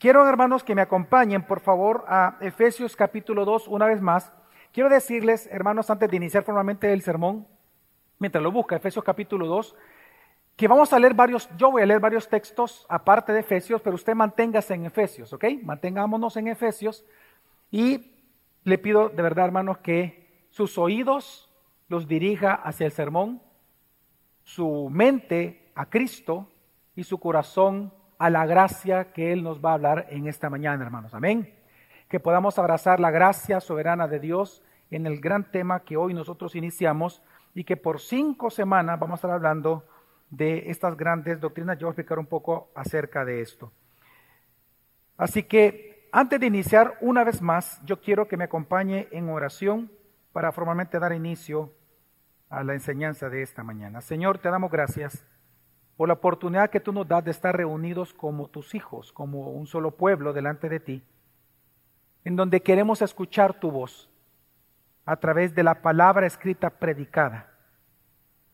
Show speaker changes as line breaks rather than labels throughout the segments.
Quiero, hermanos, que me acompañen, por favor, a Efesios capítulo 2 una vez más. Quiero decirles, hermanos, antes de iniciar formalmente el sermón, mientras lo busca, Efesios capítulo 2, que vamos a leer varios, yo voy a leer varios textos aparte de Efesios, pero usted manténgase en Efesios, ¿ok? Mantengámonos en Efesios y le pido de verdad, hermanos, que sus oídos los dirija hacia el sermón, su mente a Cristo y su corazón a la gracia que Él nos va a hablar en esta mañana, hermanos. Amén. Que podamos abrazar la gracia soberana de Dios en el gran tema que hoy nosotros iniciamos y que por cinco semanas vamos a estar hablando de estas grandes doctrinas. Yo voy a explicar un poco acerca de esto. Así que antes de iniciar una vez más, yo quiero que me acompañe en oración para formalmente dar inicio a la enseñanza de esta mañana. Señor, te damos gracias por la oportunidad que tú nos das de estar reunidos como tus hijos, como un solo pueblo delante de ti, en donde queremos escuchar tu voz a través de la palabra escrita predicada.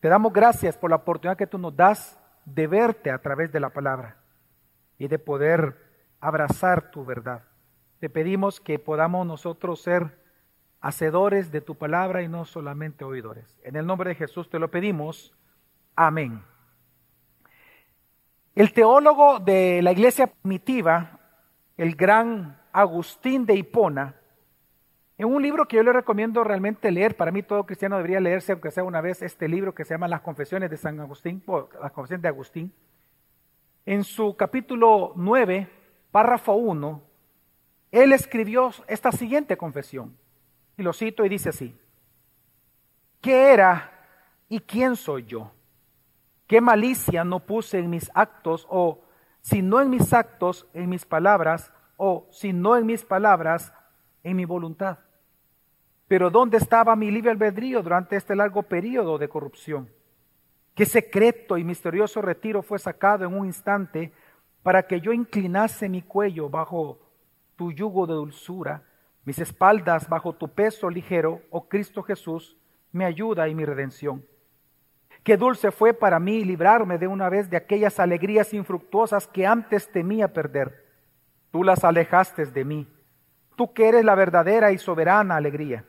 Te damos gracias por la oportunidad que tú nos das de verte a través de la palabra y de poder abrazar tu verdad. Te pedimos que podamos nosotros ser hacedores de tu palabra y no solamente oidores. En el nombre de Jesús te lo pedimos. Amén. El teólogo de la iglesia primitiva, el gran Agustín de Hipona, en un libro que yo le recomiendo realmente leer, para mí todo cristiano debería leerse, aunque sea una vez, este libro que se llama Las Confesiones de San Agustín, Las Confesiones de Agustín, en su capítulo 9, párrafo 1, él escribió esta siguiente confesión, y lo cito y dice así, ¿qué era y quién soy yo? ¿Qué malicia no puse en mis actos o si no en mis actos, en mis palabras o si no en mis palabras, en mi voluntad? Pero ¿dónde estaba mi libre albedrío durante este largo periodo de corrupción? ¿Qué secreto y misterioso retiro fue sacado en un instante para que yo inclinase mi cuello bajo tu yugo de dulzura, mis espaldas bajo tu peso ligero, oh Cristo Jesús, mi ayuda y mi redención? Qué dulce fue para mí librarme de una vez de aquellas alegrías infructuosas que antes temía perder. Tú las alejaste de mí. Tú que eres la verdadera y soberana alegría.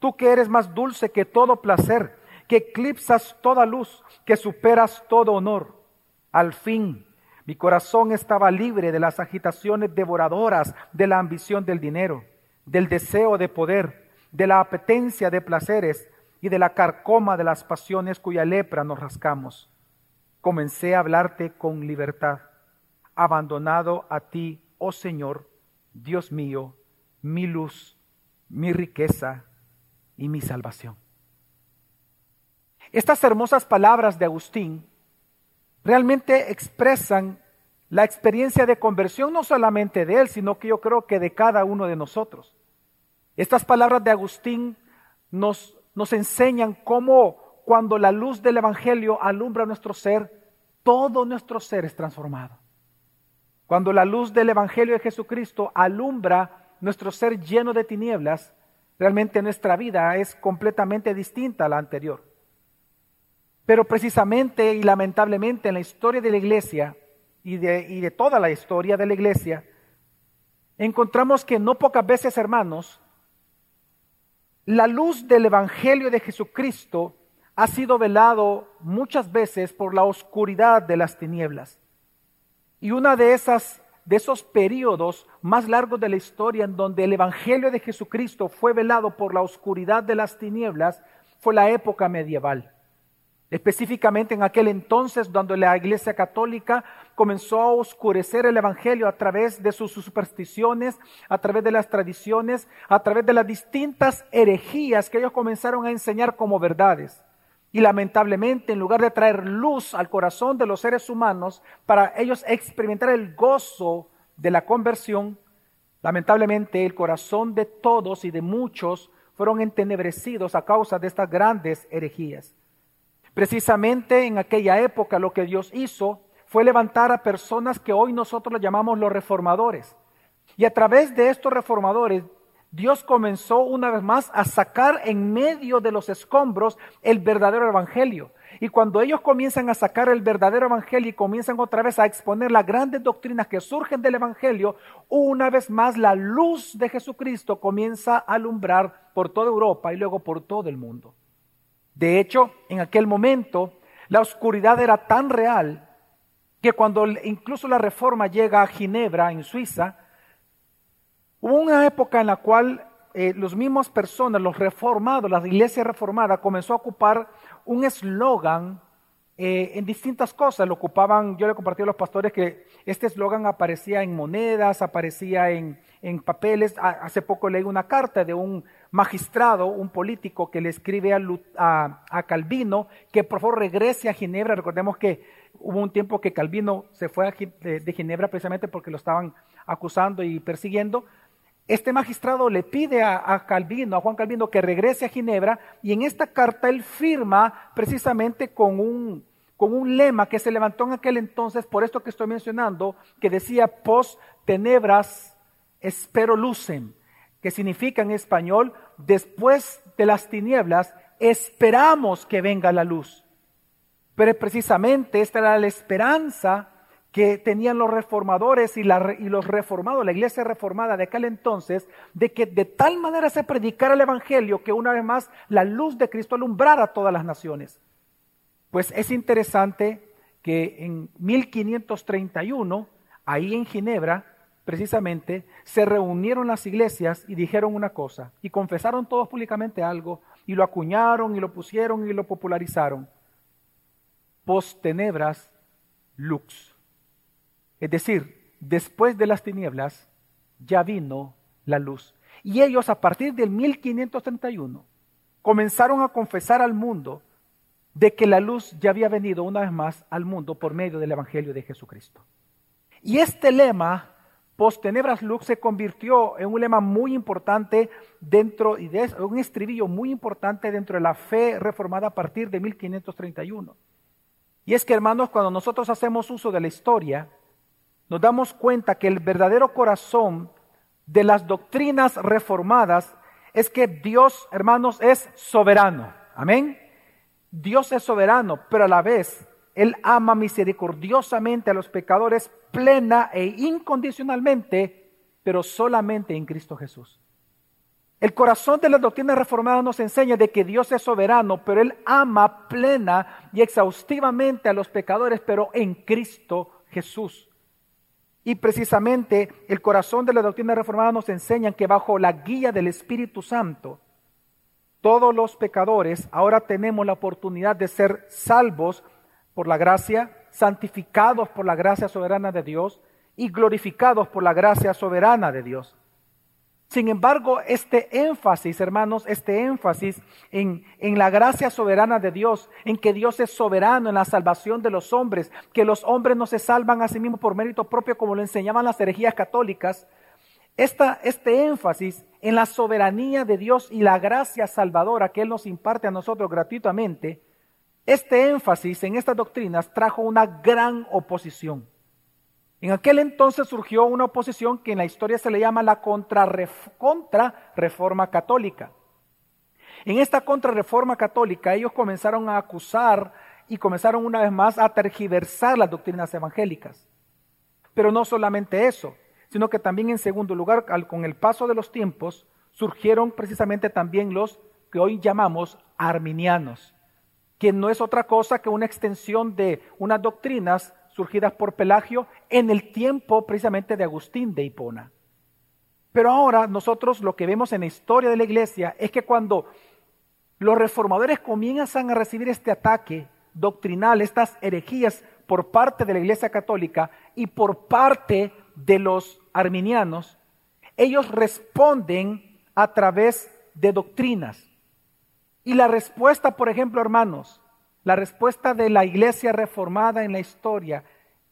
Tú que eres más dulce que todo placer, que eclipsas toda luz, que superas todo honor. Al fin, mi corazón estaba libre de las agitaciones devoradoras de la ambición del dinero, del deseo de poder, de la apetencia de placeres, y de la carcoma de las pasiones cuya lepra nos rascamos. Comencé a hablarte con libertad, abandonado a ti, oh Señor, Dios mío, mi luz, mi riqueza y mi salvación. Estas hermosas palabras de Agustín realmente expresan la experiencia de conversión no solamente de él, sino que yo creo que de cada uno de nosotros. Estas palabras de Agustín nos nos enseñan cómo cuando la luz del Evangelio alumbra nuestro ser, todo nuestro ser es transformado. Cuando la luz del Evangelio de Jesucristo alumbra nuestro ser lleno de tinieblas, realmente nuestra vida es completamente distinta a la anterior. Pero precisamente y lamentablemente en la historia de la iglesia y de, y de toda la historia de la iglesia, encontramos que no pocas veces, hermanos, la luz del Evangelio de Jesucristo ha sido velado muchas veces por la oscuridad de las tinieblas. Y una de esas de esos periodos más largos de la historia en donde el Evangelio de Jesucristo fue velado por la oscuridad de las tinieblas fue la época medieval. Específicamente en aquel entonces, cuando la Iglesia Católica comenzó a oscurecer el Evangelio a través de sus supersticiones, a través de las tradiciones, a través de las distintas herejías que ellos comenzaron a enseñar como verdades. Y lamentablemente, en lugar de traer luz al corazón de los seres humanos para ellos experimentar el gozo de la conversión, lamentablemente el corazón de todos y de muchos fueron entenebrecidos a causa de estas grandes herejías. Precisamente en aquella época lo que Dios hizo fue levantar a personas que hoy nosotros llamamos los reformadores. Y a través de estos reformadores, Dios comenzó una vez más a sacar en medio de los escombros el verdadero evangelio. Y cuando ellos comienzan a sacar el verdadero evangelio y comienzan otra vez a exponer las grandes doctrinas que surgen del evangelio, una vez más la luz de Jesucristo comienza a alumbrar por toda Europa y luego por todo el mundo. De hecho, en aquel momento, la oscuridad era tan real que cuando incluso la reforma llega a Ginebra, en Suiza, hubo una época en la cual eh, los mismos personas, los reformados, la iglesia reformada, comenzó a ocupar un eslogan eh, en distintas cosas. Lo ocupaban, yo le compartí a los pastores que este eslogan aparecía en monedas, aparecía en, papeles. hace poco leí una carta de un magistrado, un político que le escribe a, a, Calvino que por favor regrese a Ginebra. Recordemos que hubo un tiempo que Calvino se fue de Ginebra precisamente porque lo estaban acusando y persiguiendo este magistrado le pide a, Calvino, a Juan Calvino, que regrese a Ginebra y en esta carta él firma precisamente con un, con un lema que se levantó en aquel entonces, por esto que estoy mencionando, que decía post tenebras espero lucem, que significa en español, después de las tinieblas esperamos que venga la luz. Pero precisamente esta era la esperanza que tenían los reformadores y, los reformados, la iglesia reformada de aquel entonces, de que de tal manera se predicara el Evangelio que una vez más la luz de Cristo alumbrara a todas las naciones. Pues es interesante que en 1531, ahí en Ginebra, precisamente, se reunieron las iglesias y dijeron una cosa, y confesaron todos públicamente algo, y lo acuñaron, y lo pusieron, y lo popularizaron. Post tenebras lux. Es decir, después de las tinieblas ya vino la luz. Y ellos a partir del 1531 comenzaron a confesar al mundo de que la luz ya había venido una vez más al mundo por medio del Evangelio de Jesucristo. Y este lema, post tenebras lux, se convirtió en un lema muy importante dentro, y de un estribillo muy importante dentro de la fe reformada a partir de 1531. Y es que, hermanos, cuando nosotros hacemos uso de la historia, nos damos cuenta que el verdadero corazón de las doctrinas reformadas es que Dios, hermanos, es soberano. Amén. Dios es soberano, pero a la vez Él ama misericordiosamente a los pecadores plena e incondicionalmente, pero solamente en Cristo Jesús. El corazón de las doctrinas reformadas nos enseña de que Dios es soberano, pero Él ama plena y exhaustivamente a los pecadores, pero en Cristo Jesús. Y precisamente el corazón de la doctrina reformada nos enseña que bajo la guía del Espíritu Santo, todos los pecadores ahora tenemos la oportunidad de ser salvos por la gracia, santificados por la gracia soberana de Dios y glorificados por la gracia soberana de Dios. Sin embargo, este énfasis, hermanos, este énfasis en, en, la gracia soberana de Dios, en que Dios es soberano en la salvación de los hombres, que los hombres no se salvan a sí mismos por mérito propio como lo enseñaban las herejías católicas, esta, este énfasis en la soberanía de Dios y la gracia salvadora que Él nos imparte a nosotros gratuitamente, este énfasis en estas doctrinas trajo una gran oposición. En aquel entonces surgió una oposición que en la historia se le llama la contrarreforma católica. En esta contrarreforma católica ellos comenzaron a acusar y comenzaron una vez más a tergiversar las doctrinas evangélicas. Pero no solamente eso, sino que también en segundo lugar, con el paso de los tiempos, surgieron precisamente también los que hoy llamamos arminianos, que no es otra cosa que una extensión de unas doctrinas surgidas por Pelagio en el tiempo precisamente de Agustín de Hipona. Pero ahora nosotros lo que vemos en la historia de la iglesia es que cuando los reformadores comienzan a recibir este ataque doctrinal, estas herejías por parte de la iglesia católica y por parte de los arminianos, ellos responden a través de doctrinas. Y la respuesta, por ejemplo, hermanos, la respuesta de la iglesia reformada en la historia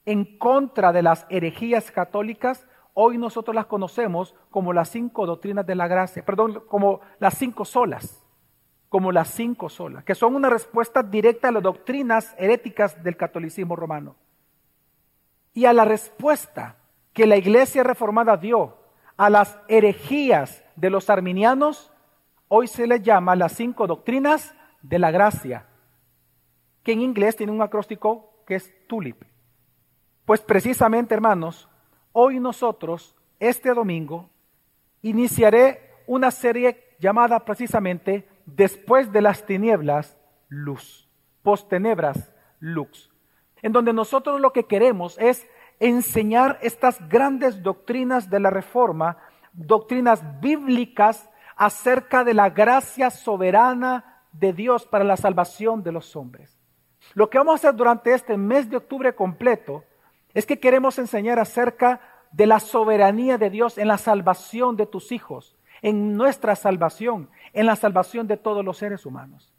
en contra de las herejías católicas, hoy nosotros las conocemos como las cinco doctrinas de la gracia, perdón, como las cinco solas, como las cinco solas, que son una respuesta directa a las doctrinas heréticas del catolicismo romano. Y a la respuesta que la iglesia reformada dio a las herejías de los arminianos, hoy se les llama las cinco doctrinas de la gracia que en inglés tiene un acróstico que es TULIP. Pues precisamente, hermanos, hoy nosotros, este domingo, iniciaré una serie llamada precisamente Después de las tinieblas, luz. Post-tenebras, luz. En donde nosotros lo que queremos es enseñar estas grandes doctrinas de la reforma, doctrinas bíblicas acerca de la gracia soberana de Dios para la salvación de los hombres. Lo que vamos a hacer durante este mes de octubre completo es que queremos enseñar acerca de la soberanía de Dios en la salvación de tus hijos, en nuestra salvación, en la salvación de todos los seres humanos.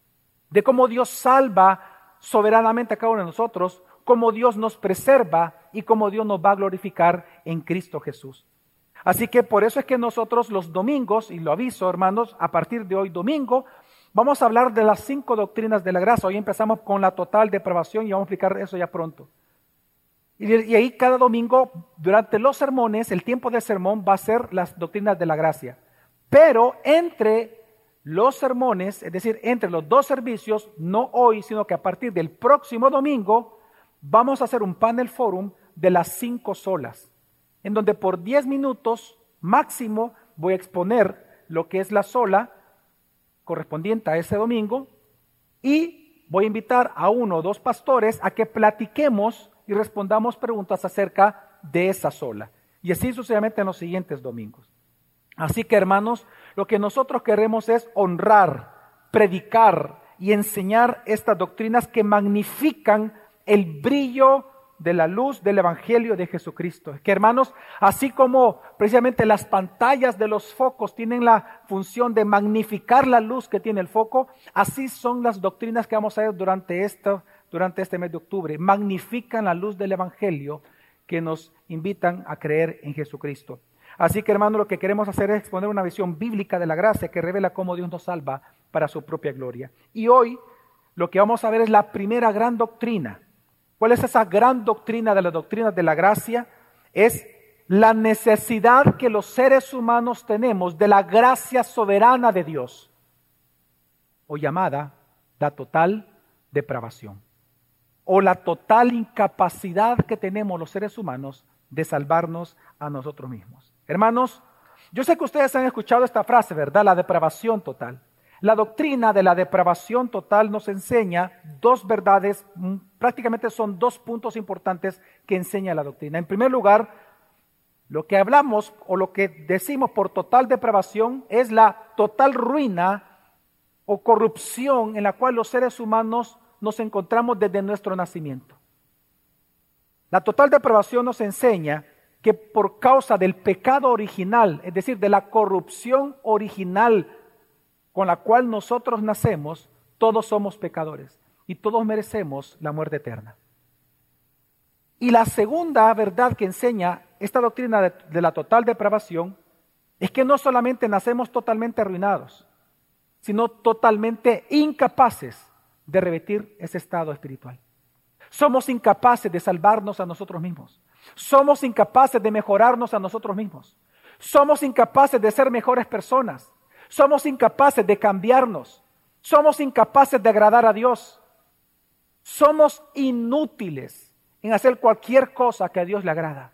De cómo Dios salva soberanamente a cada uno de nosotros, cómo Dios nos preserva y cómo Dios nos va a glorificar en Cristo Jesús. Así que por eso es que nosotros los domingos, y lo aviso hermanos, a partir de hoy domingo, vamos a hablar de las cinco doctrinas de la gracia. Hoy empezamos con la total depravación y vamos a explicar eso ya pronto. Y, ahí cada domingo, durante los sermones, el tiempo de sermón va a ser las doctrinas de la gracia. Pero entre los sermones, es decir, entre los dos servicios, no hoy, sino que a partir del próximo domingo, vamos a hacer un panel forum de las cinco solas, en donde por diez minutos máximo voy a exponer lo que es la sola correspondiente a ese domingo y voy a invitar a uno o dos pastores a que platiquemos y respondamos preguntas acerca de esa sola. Y así sucesivamente en los siguientes domingos. Así que hermanos, lo que nosotros queremos es honrar, predicar y enseñar estas doctrinas que magnifican el brillo de la luz del Evangelio de Jesucristo. Que hermanos, así como precisamente las pantallas de los focos tienen la función de magnificar la luz que tiene el foco, así son las doctrinas que vamos a ver durante esto, durante este mes de octubre. Magnifican la luz del Evangelio que nos invitan a creer en Jesucristo. Así que hermano, lo que queremos hacer es exponer una visión bíblica de la gracia que revela cómo Dios nos salva para su propia gloria. Y hoy lo que vamos a ver es la primera gran doctrina. ¿Cuál es esa gran doctrina de la doctrina de la gracia? Es la necesidad que los seres humanos tenemos de la gracia soberana de Dios, o llamada la total depravación o la total incapacidad que tenemos los seres humanos de salvarnos a nosotros mismos. Hermanos, yo sé que ustedes han escuchado esta frase, ¿verdad? La depravación total. La doctrina de la depravación total nos enseña dos verdades, mm, prácticamente son dos puntos importantes que enseña la doctrina. En primer lugar, lo que hablamos o lo que decimos por total depravación es la total ruina o corrupción en la cual los seres humanos nos encontramos desde nuestro nacimiento. La total depravación nos enseña que por causa del pecado original, es decir, de la corrupción original con la cual nosotros nacemos, todos somos pecadores y todos merecemos la muerte eterna. Y la segunda verdad que enseña esta doctrina de, la total depravación es que no solamente nacemos totalmente arruinados, sino totalmente incapaces de revertir ese estado espiritual. Somos incapaces de salvarnos a nosotros mismos. Somos incapaces de mejorarnos a nosotros mismos. Somos incapaces de ser mejores personas. Somos incapaces de cambiarnos. Somos incapaces de agradar a Dios. Somos inútiles en hacer cualquier cosa que a Dios le agrada.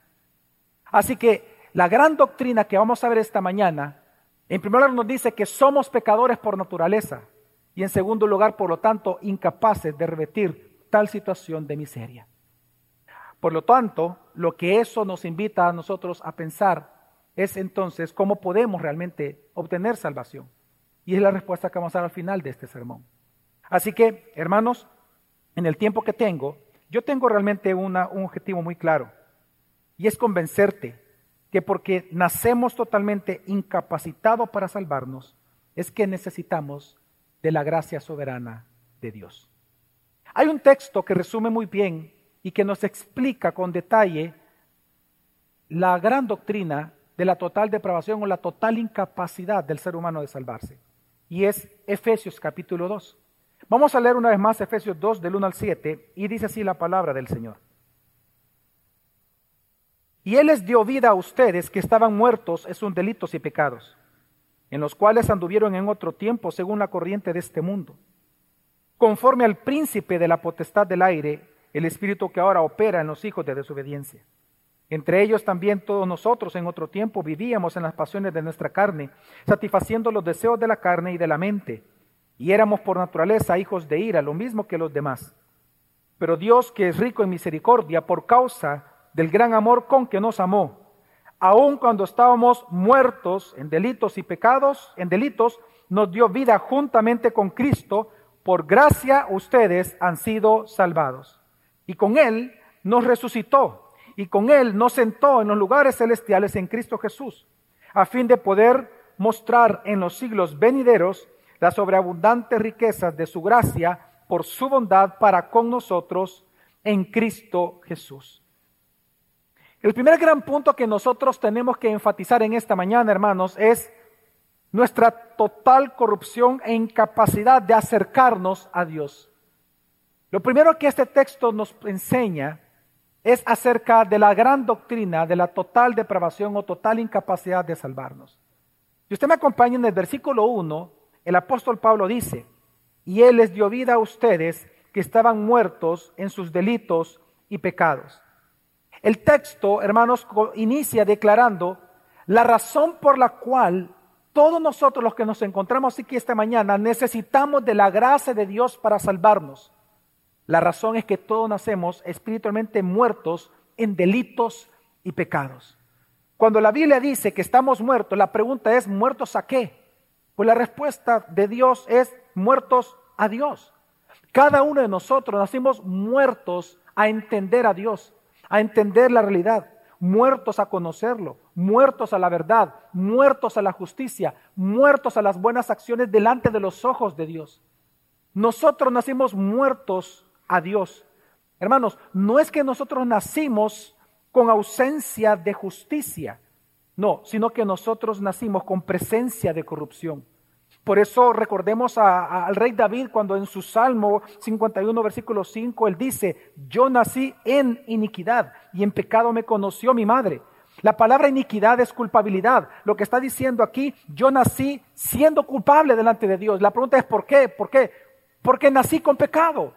Así que la gran doctrina que vamos a ver esta mañana, en primer lugar nos dice que somos pecadores por naturaleza. Y en segundo lugar, por lo tanto, incapaces de revertir tal situación de miseria. Por lo tanto, lo que eso nos invita a nosotros a pensar es entonces cómo podemos realmente obtener salvación. Y es la respuesta que vamos a dar al final de este sermón. Así que, hermanos, en el tiempo que tengo, yo tengo realmente un objetivo muy claro. Y es convencerte que porque nacemos totalmente incapacitados para salvarnos, es que necesitamos de la gracia soberana de Dios. Hay un texto que resume muy bien y que nos explica con detalle la gran doctrina de la total depravación o la total incapacidad del ser humano de salvarse. Y es Efesios capítulo 2. Vamos a leer una vez más Efesios 2 del 1 al 7 y dice así la palabra del Señor. Y Él les dio vida a ustedes que estaban muertos en sus delitos y pecados, en los cuales anduvieron en otro tiempo según la corriente de este mundo conforme al príncipe de la potestad del aire, el espíritu que ahora opera en los hijos de desobediencia. Entre ellos también todos nosotros en otro tiempo vivíamos en las pasiones de nuestra carne, satisfaciendo los deseos de la carne y de la mente, y éramos por naturaleza hijos de ira, lo mismo que los demás. Pero Dios, que es rico en misericordia, por causa del gran amor con que nos amó, aun cuando estábamos muertos en delitos y pecados, en delitos, nos dio vida juntamente con Cristo, por gracia ustedes han sido salvados. Y con Él nos resucitó y con Él nos sentó en los lugares celestiales en Cristo Jesús, a fin de poder mostrar en los siglos venideros las sobreabundantes riquezas de su gracia por su bondad para con nosotros en Cristo Jesús. El primer gran punto que nosotros tenemos que enfatizar en esta mañana, hermanos, es nuestra total corrupción e incapacidad de acercarnos a Dios. Lo primero que este texto nos enseña es acerca de la gran doctrina de la total depravación o total incapacidad de salvarnos. Si usted me acompaña en el versículo 1, el apóstol Pablo dice, y Él les dio vida a ustedes que estaban muertos en sus delitos y pecados. El texto, hermanos, inicia declarando la razón por la cual todos nosotros los que nos encontramos aquí esta mañana necesitamos de la gracia de Dios para salvarnos. La razón es que todos nacemos espiritualmente muertos en delitos y pecados. Cuando la Biblia dice que estamos muertos, la pregunta es, ¿muertos a qué? Pues la respuesta de Dios es, muertos a Dios. Cada uno de nosotros nacimos muertos a entender a Dios, a entender la realidad, muertos a conocerlo, muertos a la verdad, muertos a la justicia, muertos a las buenas acciones delante de los ojos de Dios. Nosotros nacimos muertos a Dios. Hermanos, no es que nosotros nacimos con ausencia de justicia, no, sino que nosotros nacimos con presencia de corrupción. Por eso recordemos al rey David cuando en su Salmo 51, versículo 5, él dice, yo nací en iniquidad y en pecado me conoció mi madre. La palabra iniquidad es culpabilidad. Lo que está diciendo aquí, yo nací siendo culpable delante de Dios. La pregunta es ¿por qué? ¿Por qué? Porque nací con pecado.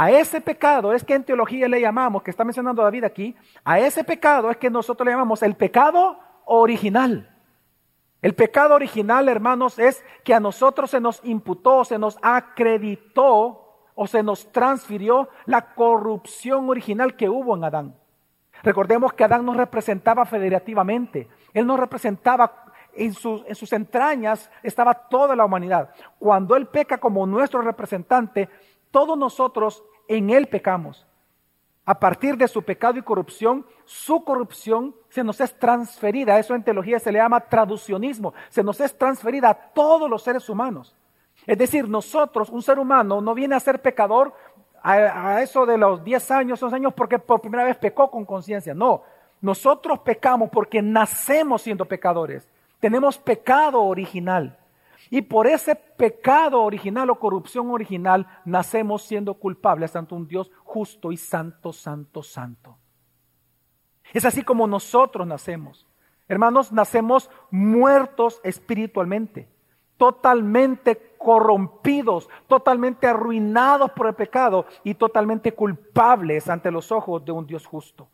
A ese pecado es que en teología le llamamos, que está mencionando David aquí, a ese pecado es que nosotros le llamamos el pecado original. El pecado original, hermanos, es que a nosotros se nos imputó, se nos acreditó o se nos transfirió la corrupción original que hubo en Adán. Recordemos que Adán nos representaba federativamente. Él nos representaba en sus, en sus entrañas, estaba toda la humanidad. Cuando Él peca como nuestro representante, todos nosotros en Él pecamos. A partir de su pecado y corrupción, su corrupción se nos es transferida. Eso en teología se le llama traducionismo. Se nos es transferida a todos los seres humanos. Es decir, nosotros, un ser humano, no viene a ser pecador a, eso de los 10 años, 11 años, porque por primera vez pecó con conciencia. No, nosotros pecamos porque nacemos siendo pecadores. Tenemos pecado original. Y por ese pecado original o corrupción original nacemos siendo culpables ante un Dios justo y santo, santo, santo. Es así como nosotros nacemos. Hermanos, nacemos muertos espiritualmente, totalmente corrompidos, totalmente arruinados por el pecado y totalmente culpables ante los ojos de un Dios justo.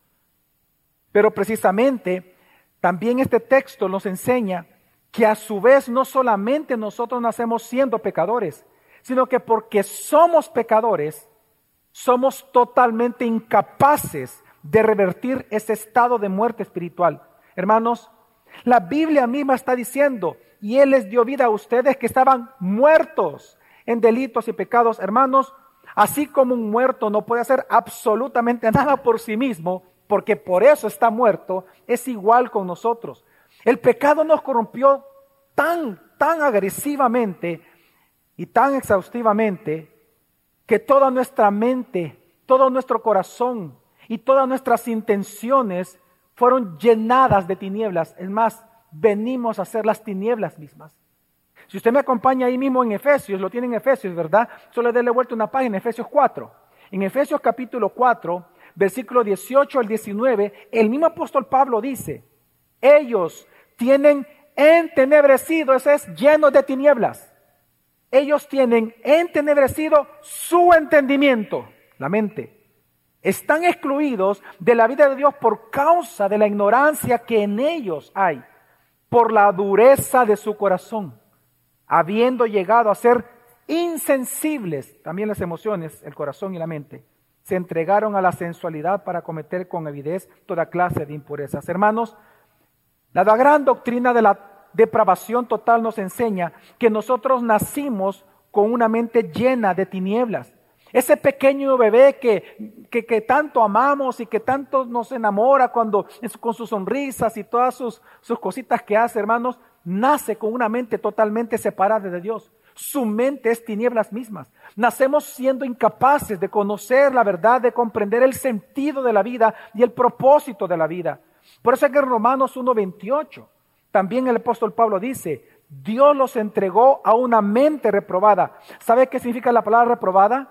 Pero precisamente también este texto nos enseña que a su vez no solamente nosotros nacemos siendo pecadores, sino que porque somos pecadores, somos totalmente incapaces de revertir ese estado de muerte espiritual. Hermanos, la Biblia misma está diciendo, y Él les dio vida a ustedes que estaban muertos en delitos y pecados. Hermanos, así como un muerto no puede hacer absolutamente nada por sí mismo, porque por eso está muerto, es igual con nosotros. El pecado nos corrompió tan, tan agresivamente y tan exhaustivamente que toda nuestra mente, todo nuestro corazón y todas nuestras intenciones fueron llenadas de tinieblas. Es más, venimos a ser las tinieblas mismas. Si usted me acompaña ahí mismo en Efesios, lo tiene en Efesios, ¿verdad? Solo déle vuelta una página, Efesios 4. En Efesios capítulo 4, versículo 18 al 19, el mismo apóstol Pablo dice, ellos tienen entenebrecido, ese es lleno de tinieblas. ellos tienen entenebrecido su entendimiento, la mente. Están excluidos de la vida de Dios por causa de la ignorancia que en ellos hay, por la dureza de su corazón, habiendo llegado a ser insensibles, también las emociones, el corazón y la mente, se entregaron a la sensualidad para cometer con avidez toda clase de impurezas. Hermanos, la gran doctrina de la depravación total nos enseña que nosotros nacimos con una mente llena de tinieblas. Ese pequeño bebé que, que, tanto amamos y que tanto nos enamora cuando con sus sonrisas y todas sus, sus cositas que hace, hermanos, nace con una mente totalmente separada de Dios. Su mente es tinieblas mismas. Nacemos siendo incapaces de conocer la verdad, de comprender el sentido de la vida y el propósito de la vida. Por eso es que en Romanos 1.28 también el apóstol Pablo dice, Dios los entregó a una mente reprobada. ¿Sabe qué significa la palabra reprobada?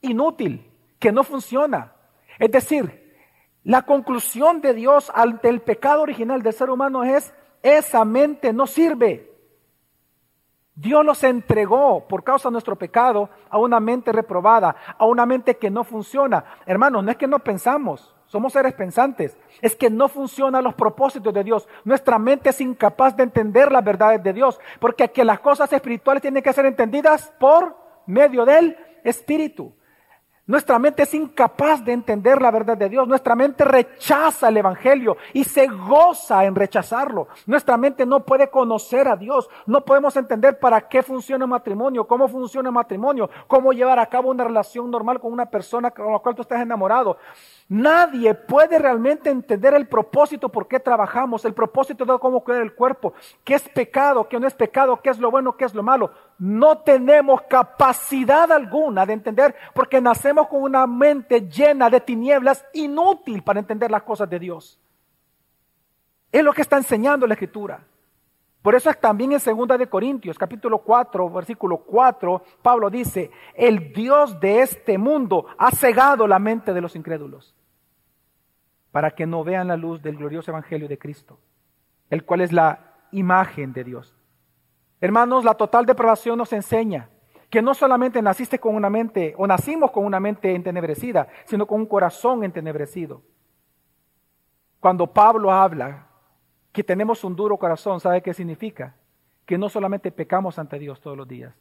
Inútil, que no funciona. Es decir, la conclusión de Dios ante el pecado original del ser humano es, esa mente no sirve. Dios los entregó por causa de nuestro pecado a una mente reprobada, a una mente que no funciona. Hermanos, no es que no pensamos, somos seres pensantes. Es que no funcionan los propósitos de Dios. Nuestra mente es incapaz de entender las verdades de Dios. Porque que las cosas espirituales tienen que ser entendidas por medio del Espíritu. Nuestra mente es incapaz de entender la verdad de Dios. Nuestra mente rechaza el Evangelio y se goza en rechazarlo. Nuestra mente no puede conocer a Dios. No podemos entender para qué funciona el matrimonio, cómo funciona el matrimonio, cómo llevar a cabo una relación normal con una persona con la cual tú estás enamorado. Nadie puede realmente entender el propósito por qué trabajamos, el propósito de cómo cuidar el cuerpo, qué es pecado, qué no es pecado, qué es lo bueno, qué es lo malo. No tenemos capacidad alguna de entender porque nacemos con una mente llena de tinieblas inútil para entender las cosas de Dios. Es lo que está enseñando la Escritura. Por eso es también en 2 de Corintios, capítulo 4, versículo 4, Pablo dice, el Dios de este mundo ha cegado la mente de los incrédulos para que no vean la luz del glorioso evangelio de Cristo, el cual es la imagen de Dios. Hermanos, la total depravación nos enseña que no solamente naciste con una mente o nacimos con una mente entenebrecida, sino con un corazón entenebrecido. Cuando Pablo habla que tenemos un duro corazón, ¿sabe qué significa? Que no solamente pecamos ante Dios todos los días,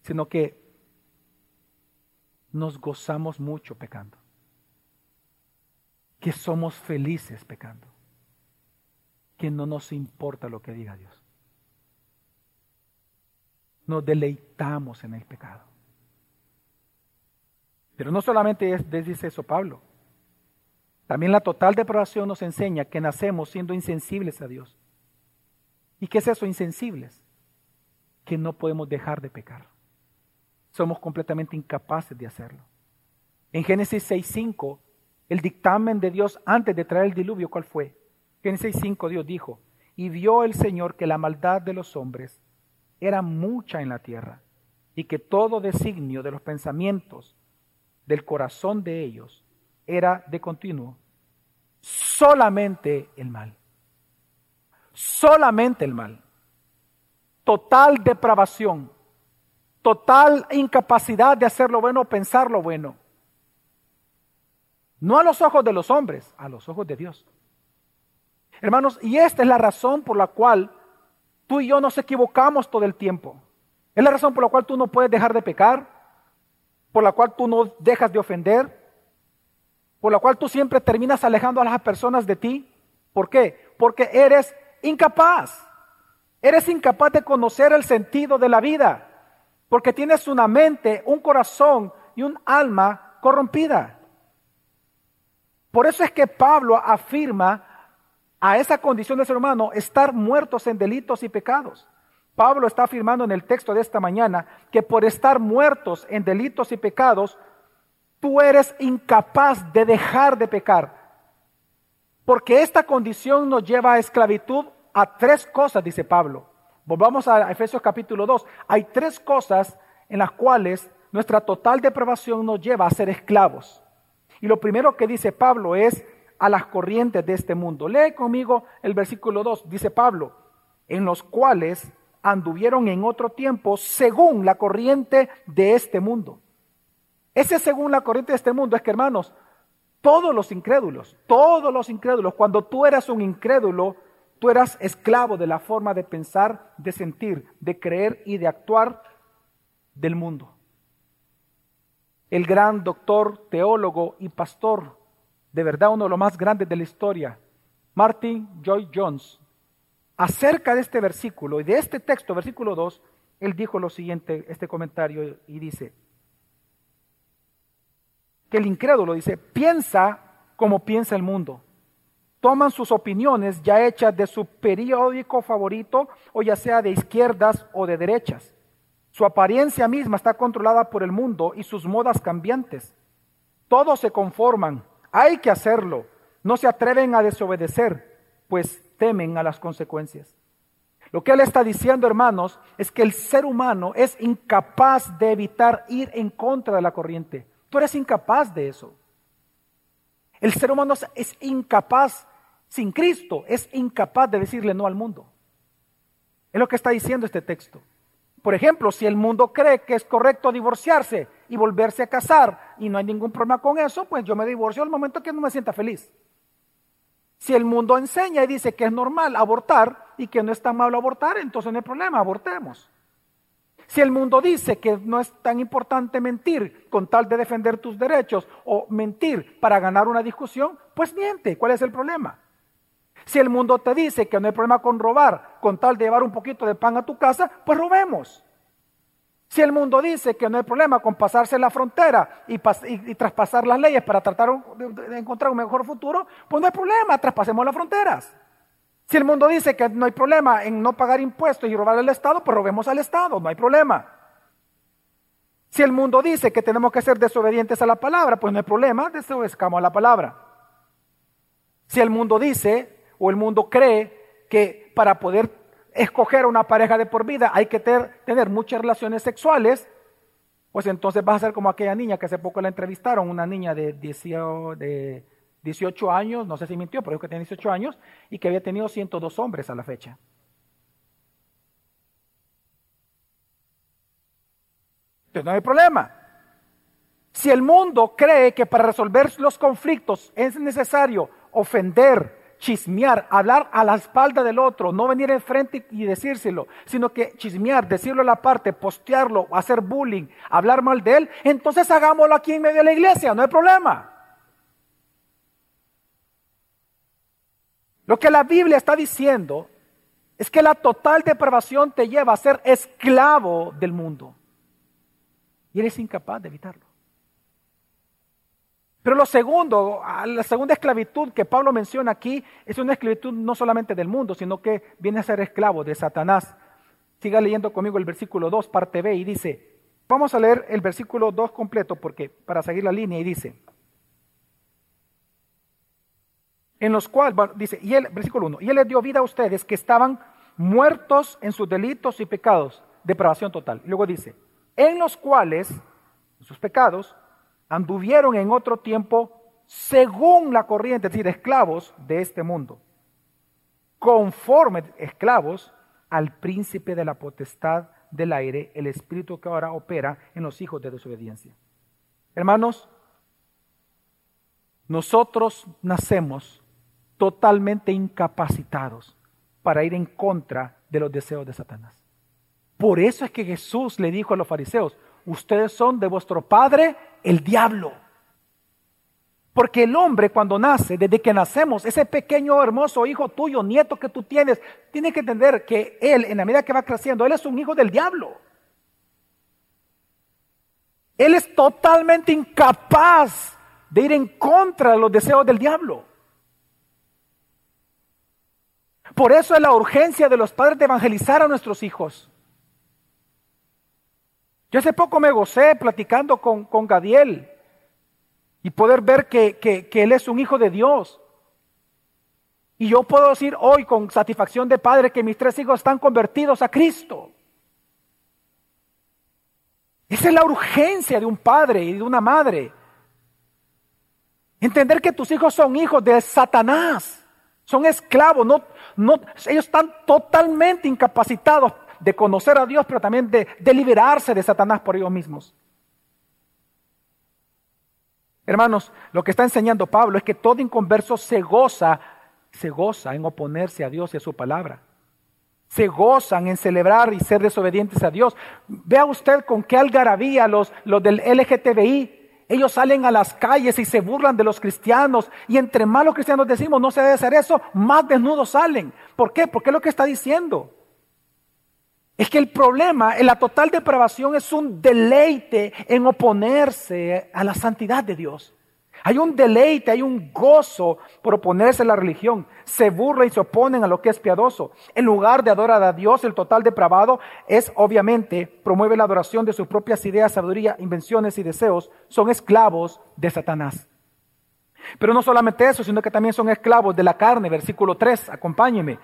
sino que nos gozamos mucho pecando, que somos felices pecando, que no nos importa lo que diga Dios. Nos deleitamos en el pecado. Pero no solamente es, dice eso Pablo, también la total depravación nos enseña que nacemos siendo insensibles a Dios. ¿Y qué es eso, insensibles? Que no podemos dejar de pecar. Somos completamente incapaces de hacerlo. En Génesis 6.5, el dictamen de Dios antes de traer el diluvio, ¿cuál fue? Génesis 6.5 Dios dijo, y vio el Señor que la maldad de los hombres era mucha en la tierra y que todo designio de los pensamientos del corazón de ellos era de continuo solamente el mal. Solamente el mal. Total depravación. Total incapacidad de hacer lo bueno o pensar lo bueno. No a los ojos de los hombres, a los ojos de Dios. Hermanos, y esta es la razón por la cual tú y yo nos equivocamos todo el tiempo. Es la razón por la cual tú no puedes dejar de pecar, por la cual tú no dejas de ofender, por la cual tú siempre terminas alejando a las personas de ti. ¿Por qué? Porque eres incapaz. Eres incapaz de conocer el sentido de la vida. Porque tienes una mente, un corazón y un alma corrompida. Por eso es que Pablo afirma a esa condición de ser humano estar muertos en delitos y pecados. Pablo está afirmando en el texto de esta mañana que por estar muertos en delitos y pecados, tú eres incapaz de dejar de pecar. Porque esta condición nos lleva a esclavitud a tres cosas, dice Pablo. Volvamos a Efesios capítulo 2. Hay tres cosas en las cuales nuestra total depravación nos lleva a ser esclavos. Y lo primero que dice Pablo es a las corrientes de este mundo. Lee conmigo el versículo 2. Dice Pablo, en los cuales anduvieron en otro tiempo según la corriente de este mundo. Ese según la corriente de este mundo es que, hermanos, todos los incrédulos, todos los incrédulos, cuando tú eras un incrédulo, tú eras esclavo de la forma de pensar, de sentir, de creer y de actuar del mundo. El gran doctor, teólogo y pastor, de verdad uno de los más grandes de la historia, Martin Joy Jones, acerca de este versículo y de este texto, versículo 2, él dijo lo siguiente, este comentario, y dice, el incrédulo dice, piensa como piensa el mundo. Toman sus opiniones ya hechas de su periódico favorito, o ya sea de izquierdas o de derechas. Su apariencia misma está controlada por el mundo y sus modas cambiantes. Todos se conforman, hay que hacerlo, no se atreven a desobedecer, pues temen a las consecuencias. Lo que él está diciendo, hermanos, es que el ser humano es incapaz de evitar ir en contra de la corriente. Eres incapaz de eso. El ser humano es incapaz, sin Cristo, es incapaz de decirle no al mundo. Es lo que está diciendo este texto. Por ejemplo, si el mundo cree que es correcto divorciarse y volverse a casar y no hay ningún problema con eso, pues yo me divorcio al momento que no me sienta feliz. Si el mundo enseña y dice que es normal abortar y que no es tan malo abortar, entonces no hay problema, abortemos. Si el mundo dice que no es tan importante mentir con tal de defender tus derechos o mentir para ganar una discusión, pues miente. ¿Cuál es el problema? Si el mundo te dice que no hay problema con robar con tal de llevar un poquito de pan a tu casa, pues robemos. Si el mundo dice que no hay problema con pasarse la frontera y, traspasar las leyes para tratar de, encontrar un mejor futuro, pues no hay problema, traspasemos las fronteras. Si el mundo dice que no hay problema en no pagar impuestos y robar al Estado, pues robemos al Estado, no hay problema. Si el mundo dice que tenemos que ser desobedientes a la palabra, pues no hay problema, desobedezcamos a la palabra. Si el mundo dice o el mundo cree que para poder escoger una pareja de por vida, hay que tener muchas relaciones sexuales, pues entonces vas a ser como aquella niña que hace poco la entrevistaron, una niña de 18, de 18 años, no sé si mintió, pero dijo que tenía 18 años y que había tenido 102 hombres a la fecha. Entonces no hay problema. Si el mundo cree que para resolver los conflictos es necesario ofender, chismear, hablar a la espalda del otro, no venir enfrente y decírselo, sino que chismear, decirlo a la parte, postearlo, hacer bullying, hablar mal de él, entonces hagámoslo aquí en medio de la iglesia, no hay problema. Lo que la Biblia está diciendo es que la total depravación te lleva a ser esclavo del mundo. Y eres incapaz de evitarlo. Pero lo segundo, la segunda esclavitud que Pablo menciona aquí es una esclavitud no solamente del mundo, sino que viene a ser esclavo de Satanás. Siga leyendo conmigo el versículo 2, parte B, y dice, vamos a leer el versículo 2 completo porque para seguir la línea, y dice, en los cuales, dice, y él, versículo 1, y él les dio vida a ustedes que estaban muertos en sus delitos y pecados, depravación total. Luego dice, en los cuales, sus pecados, anduvieron en otro tiempo según la corriente, es decir, esclavos de este mundo, conforme esclavos al príncipe de la potestad del aire, el espíritu que ahora opera en los hijos de desobediencia. Hermanos, nosotros nacemos totalmente incapacitados para ir en contra de los deseos de Satanás. Por eso es que Jesús le dijo a los fariseos, ustedes son de vuestro padre el diablo. Porque el hombre cuando nace, desde que nacemos, ese pequeño hermoso hijo tuyo, nieto que tú tienes, tiene que entender que él, en la medida que va creciendo, él es un hijo del diablo. Él es totalmente incapaz de ir en contra de los deseos del diablo. Por eso es la urgencia de los padres de evangelizar a nuestros hijos. Yo hace poco me gocé platicando con, con Gadiel y poder ver que, que él es un hijo de Dios. Y yo puedo decir hoy con satisfacción de padre que mis tres hijos están convertidos a Cristo. Esa es la urgencia de un padre y de una madre. Entender que tus hijos son hijos de Satanás, son esclavos, no, ellos están totalmente incapacitados de conocer a Dios, pero también de, de liberarse de Satanás por ellos mismos. Hermanos, lo que está enseñando Pablo es que todo inconverso se goza, se goza en oponerse a Dios y a su palabra. Se gozan en celebrar y ser desobedientes a Dios. Vea usted con qué algarabía los, los del LGTBI ellos salen a las calles y se burlan de los cristianos. Y entre más los cristianos decimos no se debe hacer eso, más desnudos salen. ¿Por qué? Porque es lo que está diciendo. Es que el problema en la total depravación es un deleite en oponerse a la santidad de Dios. Hay un deleite, hay un gozo por oponerse a la religión. Se burla y se oponen a lo que es piadoso. En lugar de adorar a Dios, el total depravado es obviamente, promueve la adoración de sus propias ideas, sabiduría, invenciones y deseos. Son esclavos de Satanás. Pero no solamente eso, sino que también son esclavos de la carne. Versículo 3, acompáñeme.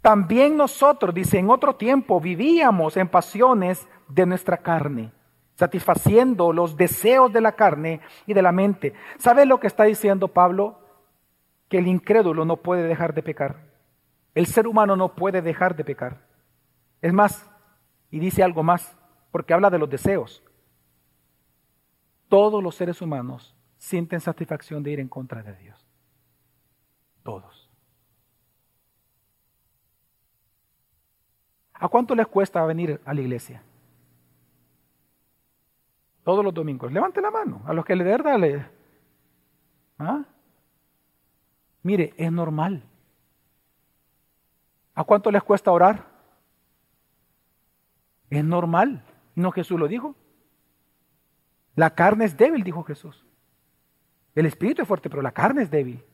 También nosotros, dice, en otro tiempo vivíamos en pasiones de nuestra carne, satisfaciendo los deseos de la carne y de la mente. ¿Sabe lo que está diciendo Pablo? Que el incrédulo no puede dejar de pecar. El ser humano no puede dejar de pecar. Es más, y dice algo más, porque habla de los deseos. Todos los seres humanos sienten satisfacción de ir en contra de Dios. Todos. ¿A cuánto les cuesta venir a la iglesia? Todos los domingos. Levante la mano. A los que le de verdad le. ¿Ah? Mire, es normal. ¿A cuánto les cuesta orar? Es normal. ¿No Jesús lo dijo? La carne es débil, dijo Jesús. El espíritu es fuerte, pero la carne es débil.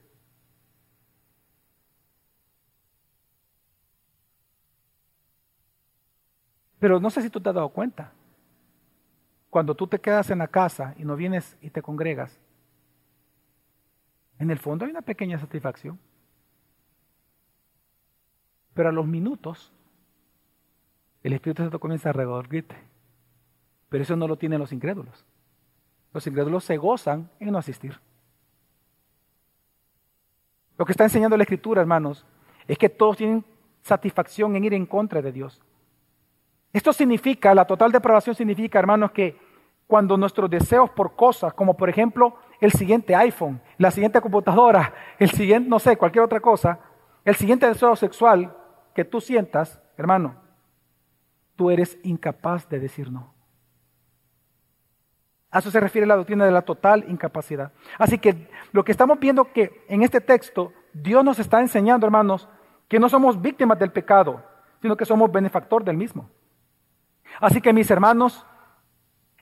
Pero no sé si tú te has dado cuenta. Cuando tú te quedas en la casa y no vienes y te congregas, en el fondo hay una pequeña satisfacción. Pero a los minutos, el Espíritu Santo comienza a revolverte. Pero eso no lo tienen los incrédulos. Los incrédulos se gozan en no asistir. Lo que está enseñando la Escritura, hermanos, es que todos tienen satisfacción en ir en contra de Dios. Esto significa, la total depravación significa, hermanos, que cuando nuestros deseos por cosas, como por ejemplo el siguiente iPhone, la siguiente computadora, el siguiente, no sé, cualquier otra cosa, el siguiente deseo sexual que tú sientas, hermano, tú eres incapaz de decir no. A eso se refiere la doctrina de la total incapacidad. Así que lo que estamos viendo que en este texto Dios nos está enseñando, hermanos, que no somos víctimas del pecado, sino que somos benefactor del mismo. Así que mis hermanos,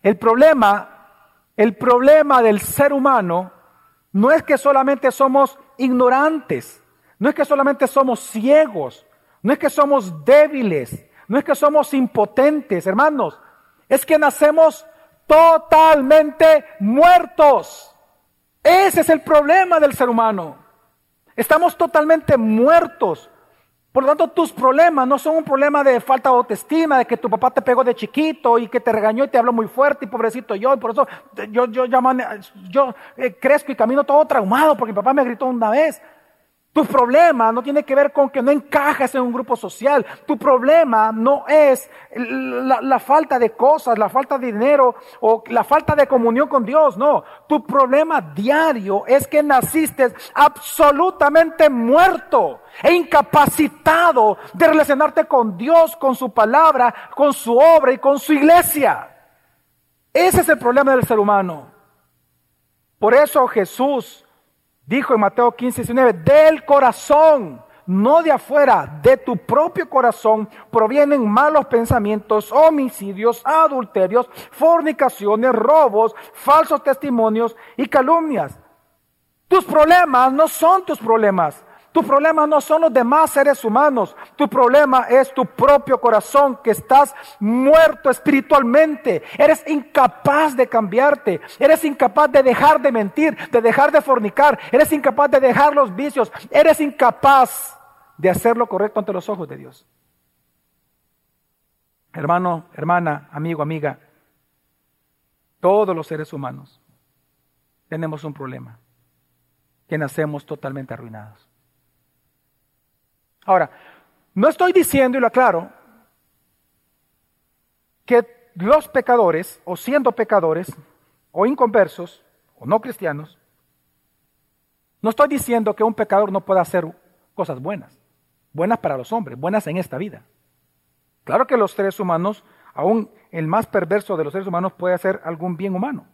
el problema, el problema del ser humano no es que solamente somos ignorantes, no es que solamente somos ciegos, no es que somos débiles, no es que somos impotentes, hermanos, es que nacemos totalmente muertos. Ese es el problema del ser humano. Estamos totalmente muertos. Por lo tanto, tus problemas no son un problema de falta de autoestima, de que tu papá te pegó de chiquito y que te regañó y te habló muy fuerte y pobrecito yo, y por eso yo, yo, yo, yo eh, crezco y camino todo traumado porque mi papá me gritó una vez. Tu problema no tiene que ver con que no encajes en un grupo social. Tu problema no es la, falta de cosas, la falta de dinero o la falta de comunión con Dios. No. Tu problema diario es que naciste absolutamente muerto e incapacitado de relacionarte con Dios, con su palabra, con su obra y con su iglesia. Ese es el problema del ser humano. Por eso Jesús Dijo en Mateo 15, 19, del corazón, no de afuera, de tu propio corazón provienen malos pensamientos, homicidios, adulterios, fornicaciones, robos, falsos testimonios y calumnias. Tus problemas no son tus problemas. Tu problema no son los demás seres humanos. Tu problema es tu propio corazón que estás muerto espiritualmente. Eres incapaz de cambiarte. Eres incapaz de dejar de mentir, de dejar de fornicar. Eres incapaz de dejar los vicios. Eres incapaz de hacer lo correcto ante los ojos de Dios. Hermano, hermana, amigo, amiga, todos los seres humanos tenemos un problema, que nacemos totalmente arruinados. Ahora, no estoy diciendo, y lo aclaro, que los pecadores, o siendo pecadores, o inconversos, o no cristianos, no estoy diciendo que un pecador no pueda hacer cosas buenas, buenas para los hombres, buenas en esta vida. Claro que los seres humanos, aún el más perverso de los seres humanos puede hacer algún bien humano.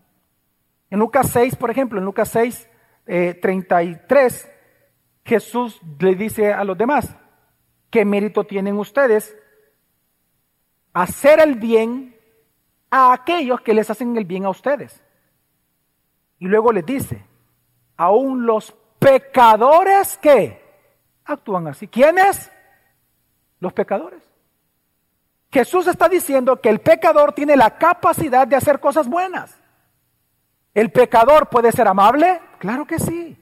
En Lucas 6, por ejemplo, en Lucas 6, 33, eh, Jesús le dice a los demás, ¿qué mérito tienen ustedes? Hacer el bien a aquellos que les hacen el bien a ustedes. Y luego les dice, aún los pecadores que actúan así. ¿Quiénes? Los pecadores. Jesús está diciendo que el pecador tiene la capacidad de hacer cosas buenas. ¿El pecador puede ser amable? Claro que sí.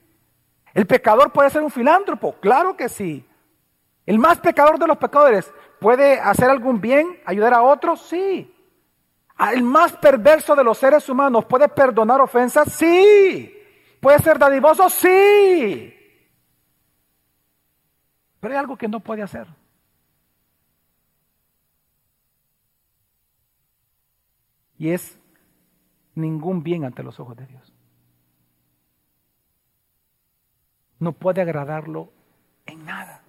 ¿El pecador puede ser un filántropo? Claro que sí. ¿El más pecador de los pecadores puede hacer algún bien, ayudar a otros? Sí. ¿El más perverso de los seres humanos puede perdonar ofensas? Sí. ¿Puede ser dadivoso? Sí. Pero hay algo que no puede hacer. Y es ningún bien ante los ojos de Dios. No puede agradarlo en nada.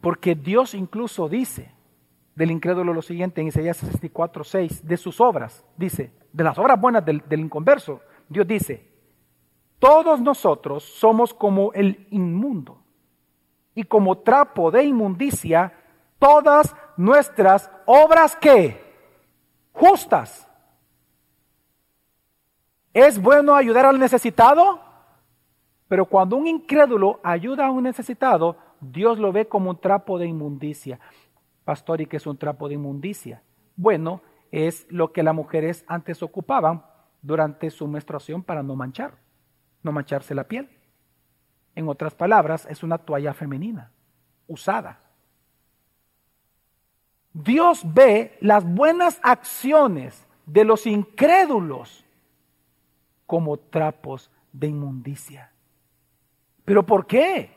Porque Dios incluso dice del incrédulo lo siguiente en Isaías 64, 6, de sus obras, dice, de las obras buenas del, del inconverso, Dios dice, todos nosotros somos como el inmundo y como trapo de inmundicia todas nuestras obras que justas. ¿Es bueno ayudar al necesitado? Pero cuando un incrédulo ayuda a un necesitado, Dios lo ve como un trapo de inmundicia. Pastor, ¿y qué es un trapo de inmundicia? Bueno, es lo que las mujeres antes ocupaban durante su menstruación para no manchar, no mancharse la piel. En otras palabras, es una toalla femenina, usada. Dios ve las buenas acciones de los incrédulos como trapos de inmundicia. ¿Pero por qué?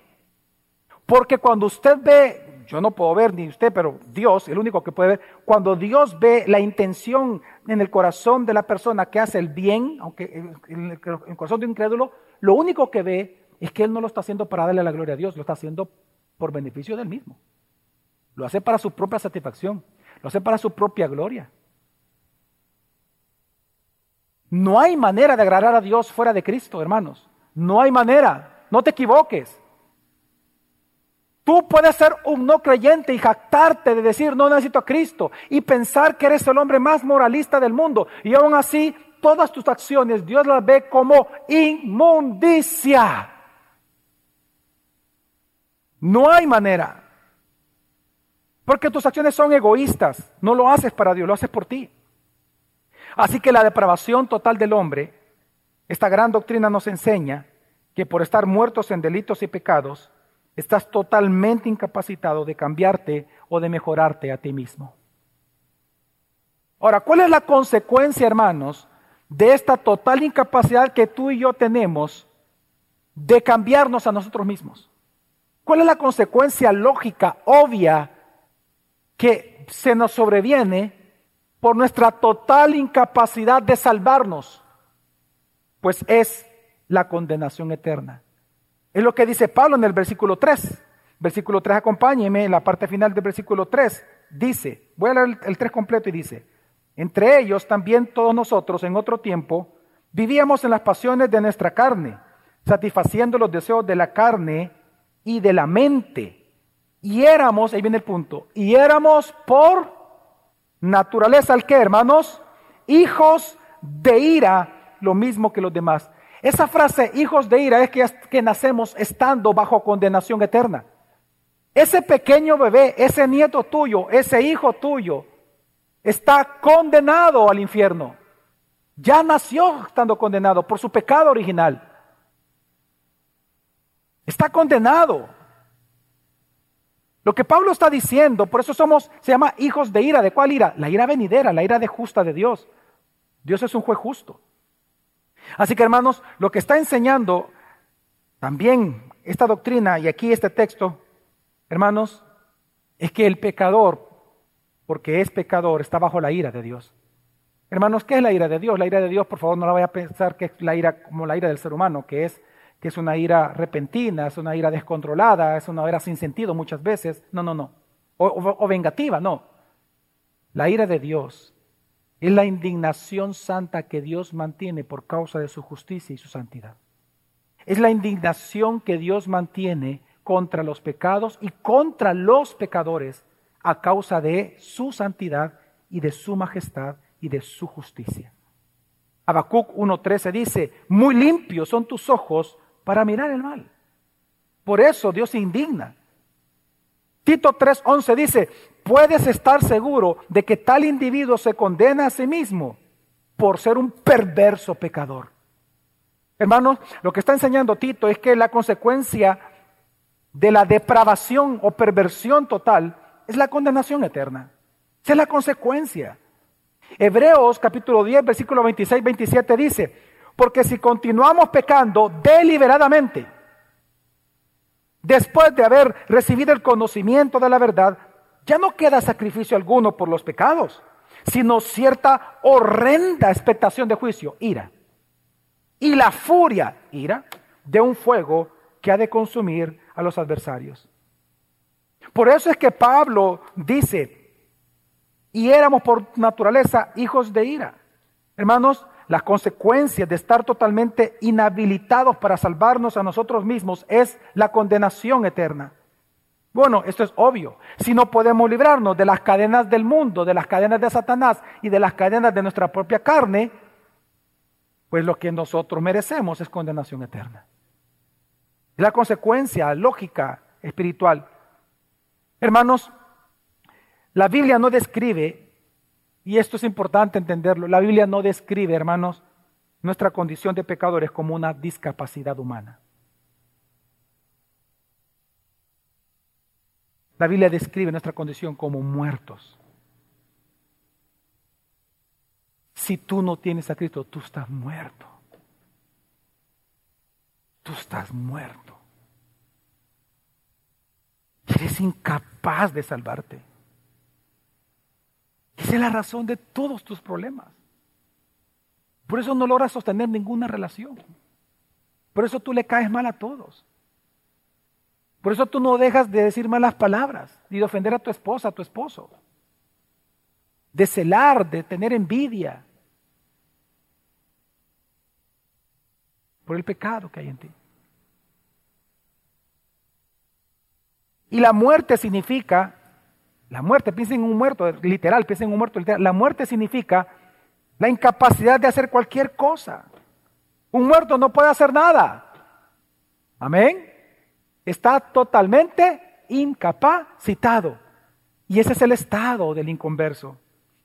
Porque cuando usted ve, yo no puedo ver ni usted, pero Dios, el único que puede ver, cuando Dios ve la intención en el corazón de la persona que hace el bien, aunque en el corazón de un incrédulo, lo único que ve es que Él no lo está haciendo para darle la gloria a Dios, lo está haciendo por beneficio del mismo. Lo hace para su propia satisfacción. Lo hace para su propia gloria. No hay manera de agradar a Dios fuera de Cristo, hermanos. No hay manera. No te equivoques. Tú puedes ser un no creyente y jactarte de decir no necesito a Cristo y pensar que eres el hombre más moralista del mundo. Y aún así, todas tus acciones Dios las ve como inmundicia. No hay manera. Porque tus acciones son egoístas. No lo haces para Dios, lo haces por ti. Así que la depravación total del hombre, esta gran doctrina nos enseña que por estar muertos en delitos y pecados, estás totalmente incapacitado de cambiarte o de mejorarte a ti mismo. Ahora, ¿cuál es la consecuencia, hermanos, de esta total incapacidad que tú y yo tenemos de cambiarnos a nosotros mismos? ¿Cuál es la consecuencia lógica, obvia, que se nos sobreviene por nuestra total incapacidad de salvarnos, pues es la condenación eterna. Es lo que dice Pablo en el versículo 3. Versículo 3, acompáñeme en la parte final del versículo 3. Dice, voy a leer el 3 completo y dice, entre ellos también todos nosotros en otro tiempo vivíamos en las pasiones de nuestra carne, satisfaciendo los deseos de la carne y de la mente y éramos, ahí viene el punto, y éramos por naturaleza al que, hermanos, hijos de ira, lo mismo que los demás. Esa frase, hijos de ira, es que, que nacemos estando bajo condenación eterna. Ese pequeño bebé, ese nieto tuyo, ese hijo tuyo, está condenado al infierno. Ya nació estando condenado por su pecado original. Está condenado. Lo que Pablo está diciendo, por eso somos, se llama hijos de ira. ¿De cuál ira? La ira venidera, la ira de justa de Dios. Dios es un juez justo. Así que hermanos, lo que está enseñando también esta doctrina y aquí este texto, hermanos, es que el pecador, porque es pecador, está bajo la ira de Dios. Hermanos, ¿qué es la ira de Dios? La ira de Dios, por favor, no la vaya a pensar que es la ira como la ira del ser humano, que es, que es una ira repentina, es una ira descontrolada, es una ira sin sentido muchas veces. No, no, no. o vengativa, no. La ira de Dios es la indignación santa que Dios mantiene por causa de su justicia y su santidad. Es la indignación que Dios mantiene contra los pecados y contra los pecadores a causa de su santidad y de su majestad y de su justicia. Habacuc 1.13 dice, muy limpios son tus ojos para mirar el mal. Por eso Dios se indigna. Tito 3.11 dice, puedes estar seguro de que tal individuo se condena a sí mismo por ser un perverso pecador. Hermanos, lo que está enseñando Tito es que la consecuencia de la depravación o perversión total es la condenación eterna. Esa es la consecuencia. Hebreos capítulo 10, versículo 26, 27 dice, porque si continuamos pecando deliberadamente, después de haber recibido el conocimiento de la verdad, ya no queda sacrificio alguno por los pecados, sino cierta horrenda expectación de juicio, ira. Y la furia, ira, de un fuego que ha de consumir a los adversarios. Por eso es que Pablo dice, y éramos por naturaleza hijos de ira. Hermanos, las consecuencias de estar totalmente inhabilitados para salvarnos a nosotros mismos es la condenación eterna. Bueno, esto es obvio. Si no podemos librarnos de las cadenas del mundo, de las cadenas de Satanás y de las cadenas de nuestra propia carne, pues lo que nosotros merecemos es condenación eterna. Es la consecuencia lógica espiritual. Hermanos, la Biblia no describe, y esto es importante entenderlo, la Biblia no describe, hermanos, nuestra condición de pecadores como una discapacidad humana. La Biblia describe nuestra condición como muertos. Si tú no tienes a Cristo, tú estás muerto. Tú estás muerto. Eres incapaz de salvarte. Esa es la razón de todos tus problemas. Por eso no logras sostener ninguna relación. Por eso tú le caes mal a todos. Por eso tú no dejas de decir malas palabras, ni de ofender a tu esposa, a tu esposo. De celar, de tener envidia. Por el pecado que hay en ti. Y la muerte significa la muerte, piensen en un muerto, literal, piensen en un muerto literal. La muerte significa la incapacidad de hacer cualquier cosa. Un muerto no puede hacer nada. Amén. Está totalmente incapacitado. Y ese es el estado del inconverso.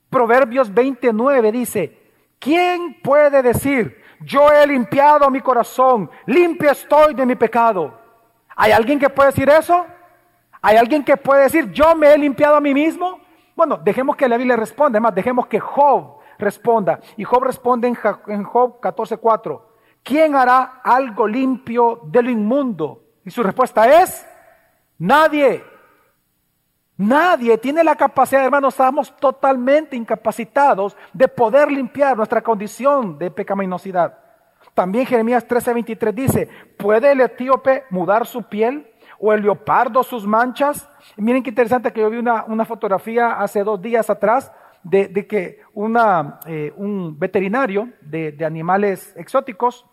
Proverbios 29 dice, ¿quién puede decir, yo he limpiado mi corazón, limpio estoy de mi pecado? ¿Hay alguien que puede decir eso? ¿Hay alguien que puede decir, yo me he limpiado a mí mismo? Bueno, dejemos que la Biblia responda, además, dejemos que Job responda. Y Job responde en Job 14:4. ¿Quién hará algo limpio de lo inmundo? Y su respuesta es, nadie. Nadie tiene la capacidad, hermanos, estamos totalmente incapacitados de poder limpiar nuestra condición de pecaminosidad. También Jeremías 13:23 dice, ¿puede el etíope mudar su piel? O el leopardo sus manchas. miren qué interesante que yo vi una, fotografía hace dos días atrás de, que una, eh, un veterinario de, animales exóticos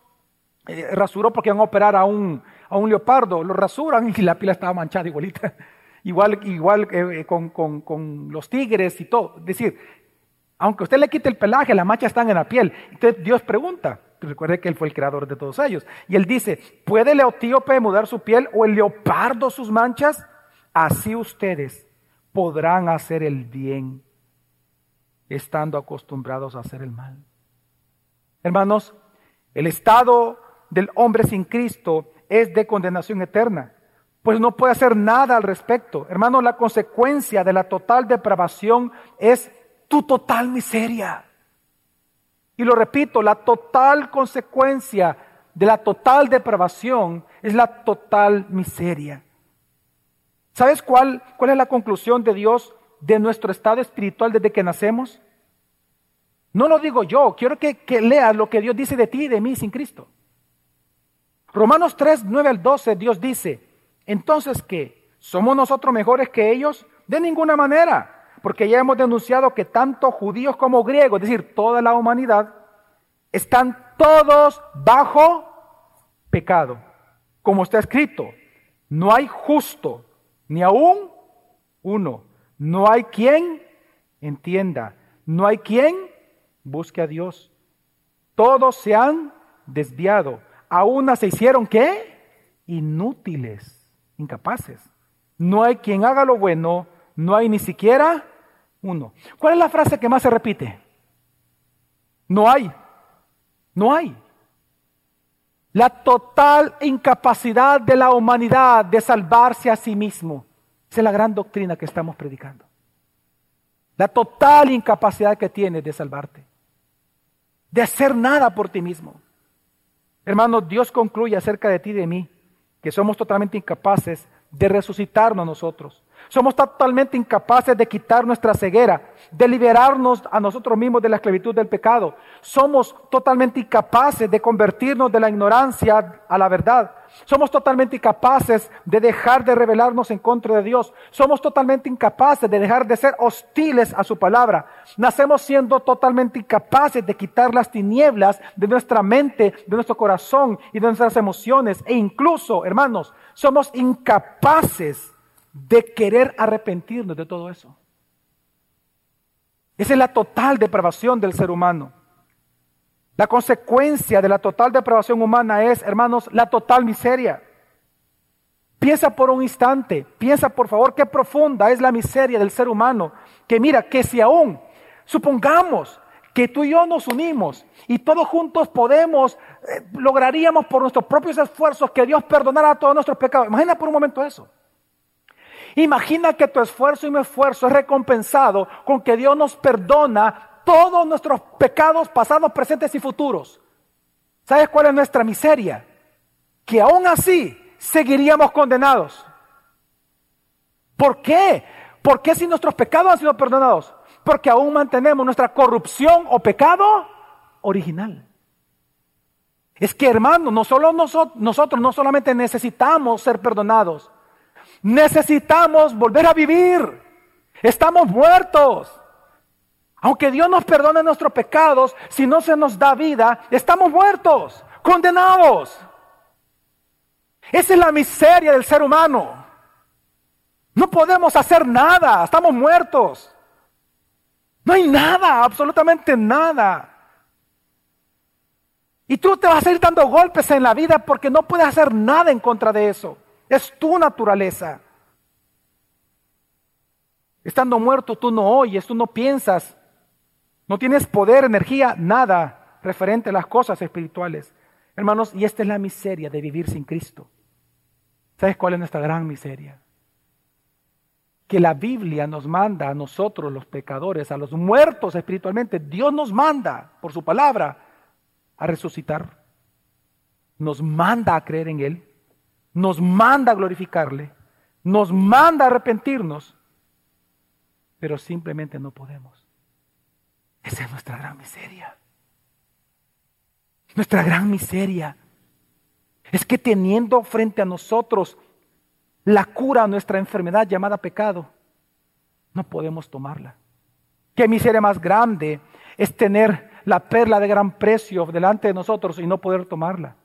eh, rasuró porque iban a operar a un, a un leopardo, lo rasuran y la piel estaba manchada igualita. Igual, igual eh, con, con, los tigres y todo. Es decir, aunque usted le quite el pelaje, las manchas están en la piel. Entonces Dios pregunta, Recuerde que Él fue el creador de todos ellos. Y Él dice, ¿puede el etíope mudar su piel o el leopardo sus manchas? Así ustedes podrán hacer el bien estando acostumbrados a hacer el mal. Hermanos, el estado del hombre sin Cristo es de condenación eterna, pues no puede hacer nada al respecto. Hermanos, la consecuencia de la total depravación es tu total miseria. Y lo repito, la total consecuencia de la total depravación es la total miseria. ¿Sabes cuál, cuál es la conclusión de Dios de nuestro estado espiritual desde que nacemos? No lo digo yo, quiero que, que leas lo que Dios dice de ti y de mí sin Cristo. Romanos 3, 9 al 12, Dios dice, entonces ¿qué? ¿Somos nosotros mejores que ellos? De ninguna manera, porque ya hemos denunciado que tanto judíos como griegos, es decir, toda la humanidad, están todos bajo pecado. Como está escrito, no hay justo, ni aún uno. No hay quien entienda, no hay quien busque a Dios. Todos se han desviado. Aún se hicieron qué? Inútiles, incapaces. No hay quien haga lo bueno, no hay ni siquiera uno. ¿Cuál es la frase que más se repite? No hay. No hay. La total incapacidad de la humanidad de salvarse a sí mismo. Esa es la gran doctrina que estamos predicando. La total incapacidad que tienes de salvarte. De hacer nada por ti mismo. Hermanos, Dios concluye acerca de ti y de mí que somos totalmente incapaces de resucitarnos nosotros. Somos totalmente incapaces de quitar nuestra ceguera, de liberarnos a nosotros mismos de la esclavitud del pecado. Somos totalmente incapaces de convertirnos de la ignorancia a la verdad. Somos totalmente incapaces de dejar de rebelarnos en contra de Dios. Somos totalmente incapaces de dejar de ser hostiles a su palabra. Nacemos siendo totalmente incapaces de quitar las tinieblas de nuestra mente, de nuestro corazón y de nuestras emociones. E incluso, hermanos, somos incapaces de querer arrepentirnos de todo eso. Esa es la total depravación del ser humano. La consecuencia de la total depravación humana es, hermanos, la total miseria. Piensa por un instante, piensa por favor qué profunda es la miseria del ser humano. Que mira, que si aún supongamos que tú y yo nos unimos y todos juntos podemos, eh, lograríamos por nuestros propios esfuerzos que Dios perdonara todos nuestros pecados. Imagina por un momento eso. Imagina que tu esfuerzo y mi esfuerzo es recompensado con que Dios nos perdona todos nuestros pecados pasados, presentes y futuros. ¿Sabes cuál es nuestra miseria? Que aún así seguiríamos condenados. ¿Por qué? ¿Por qué si nuestros pecados han sido perdonados? Porque aún mantenemos nuestra corrupción o pecado original. Es que hermano, no solo nosotros, nosotros no solamente necesitamos ser perdonados, Necesitamos volver a vivir. Estamos muertos. Aunque Dios nos perdone nuestros pecados, si no se nos da vida, estamos muertos, condenados. Esa es la miseria del ser humano. No podemos hacer nada, estamos muertos. No hay nada, absolutamente nada. Y tú te vas a ir dando golpes en la vida porque no puedes hacer nada en contra de eso. Es tu naturaleza. Estando muerto, tú no oyes, tú no piensas, no tienes poder, energía, nada referente a las cosas espirituales. Hermanos, y esta es la miseria de vivir sin Cristo. ¿Sabes cuál es nuestra gran miseria? Que la Biblia nos manda a nosotros, los pecadores, a los muertos espiritualmente, Dios nos manda, por su palabra, a resucitar. Nos manda a creer en Él nos manda a glorificarle, nos manda a arrepentirnos, pero simplemente no podemos. Esa es nuestra gran miseria. Nuestra gran miseria es que teniendo frente a nosotros la cura a nuestra enfermedad llamada pecado, no podemos tomarla. Qué miseria más grande es tener la perla de gran precio delante de nosotros y no poder tomarla.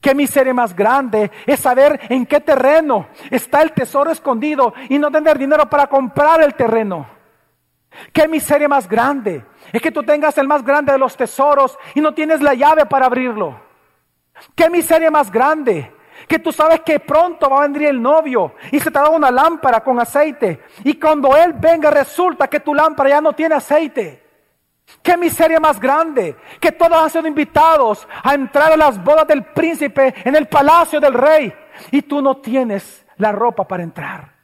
Qué miseria más grande es saber en qué terreno está el tesoro escondido y no tener dinero para comprar el terreno. Qué miseria más grande es que tú tengas el más grande de los tesoros y no tienes la llave para abrirlo. Qué miseria más grande que tú sabes que pronto va a venir el novio y se te da una lámpara con aceite y cuando él venga resulta que tu lámpara ya no tiene aceite. Qué miseria más grande, que todos han sido invitados a entrar a las bodas del príncipe en el palacio del rey y tú no tienes la ropa para entrar.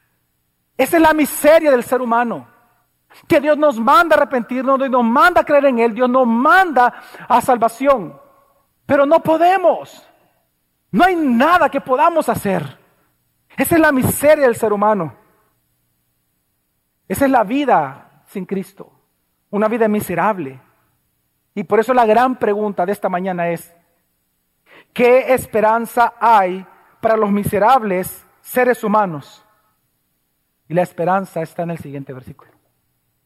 Esa es la miseria del ser humano. Que Dios nos manda a arrepentirnos, Dios nos manda a creer en Él, Dios nos manda a salvación. Pero no podemos. No hay nada que podamos hacer. Esa es la miseria del ser humano. Esa es la vida sin Cristo. Una vida miserable. Y por eso la gran pregunta de esta mañana es, ¿qué esperanza hay para los miserables seres humanos? Y la esperanza está en el siguiente versículo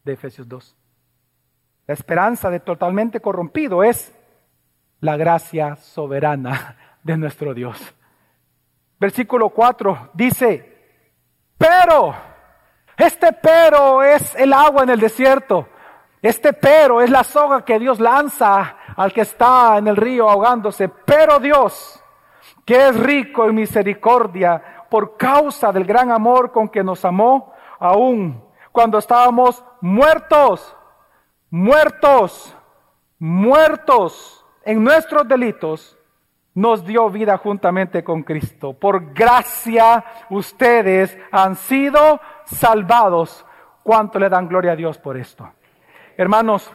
de Efesios 2. La esperanza de totalmente corrompido es la gracia soberana de nuestro Dios. Versículo 4 dice, pero, este pero es el agua en el desierto. Este pero es la soga que Dios lanza al que está en el río ahogándose. Pero Dios, que es rico en misericordia, por causa del gran amor con que nos amó, aún cuando estábamos muertos, muertos, muertos en nuestros delitos, nos dio vida juntamente con Cristo. Por gracia ustedes han sido salvados. ¿Cuánto le dan gloria a Dios por esto? Hermanos,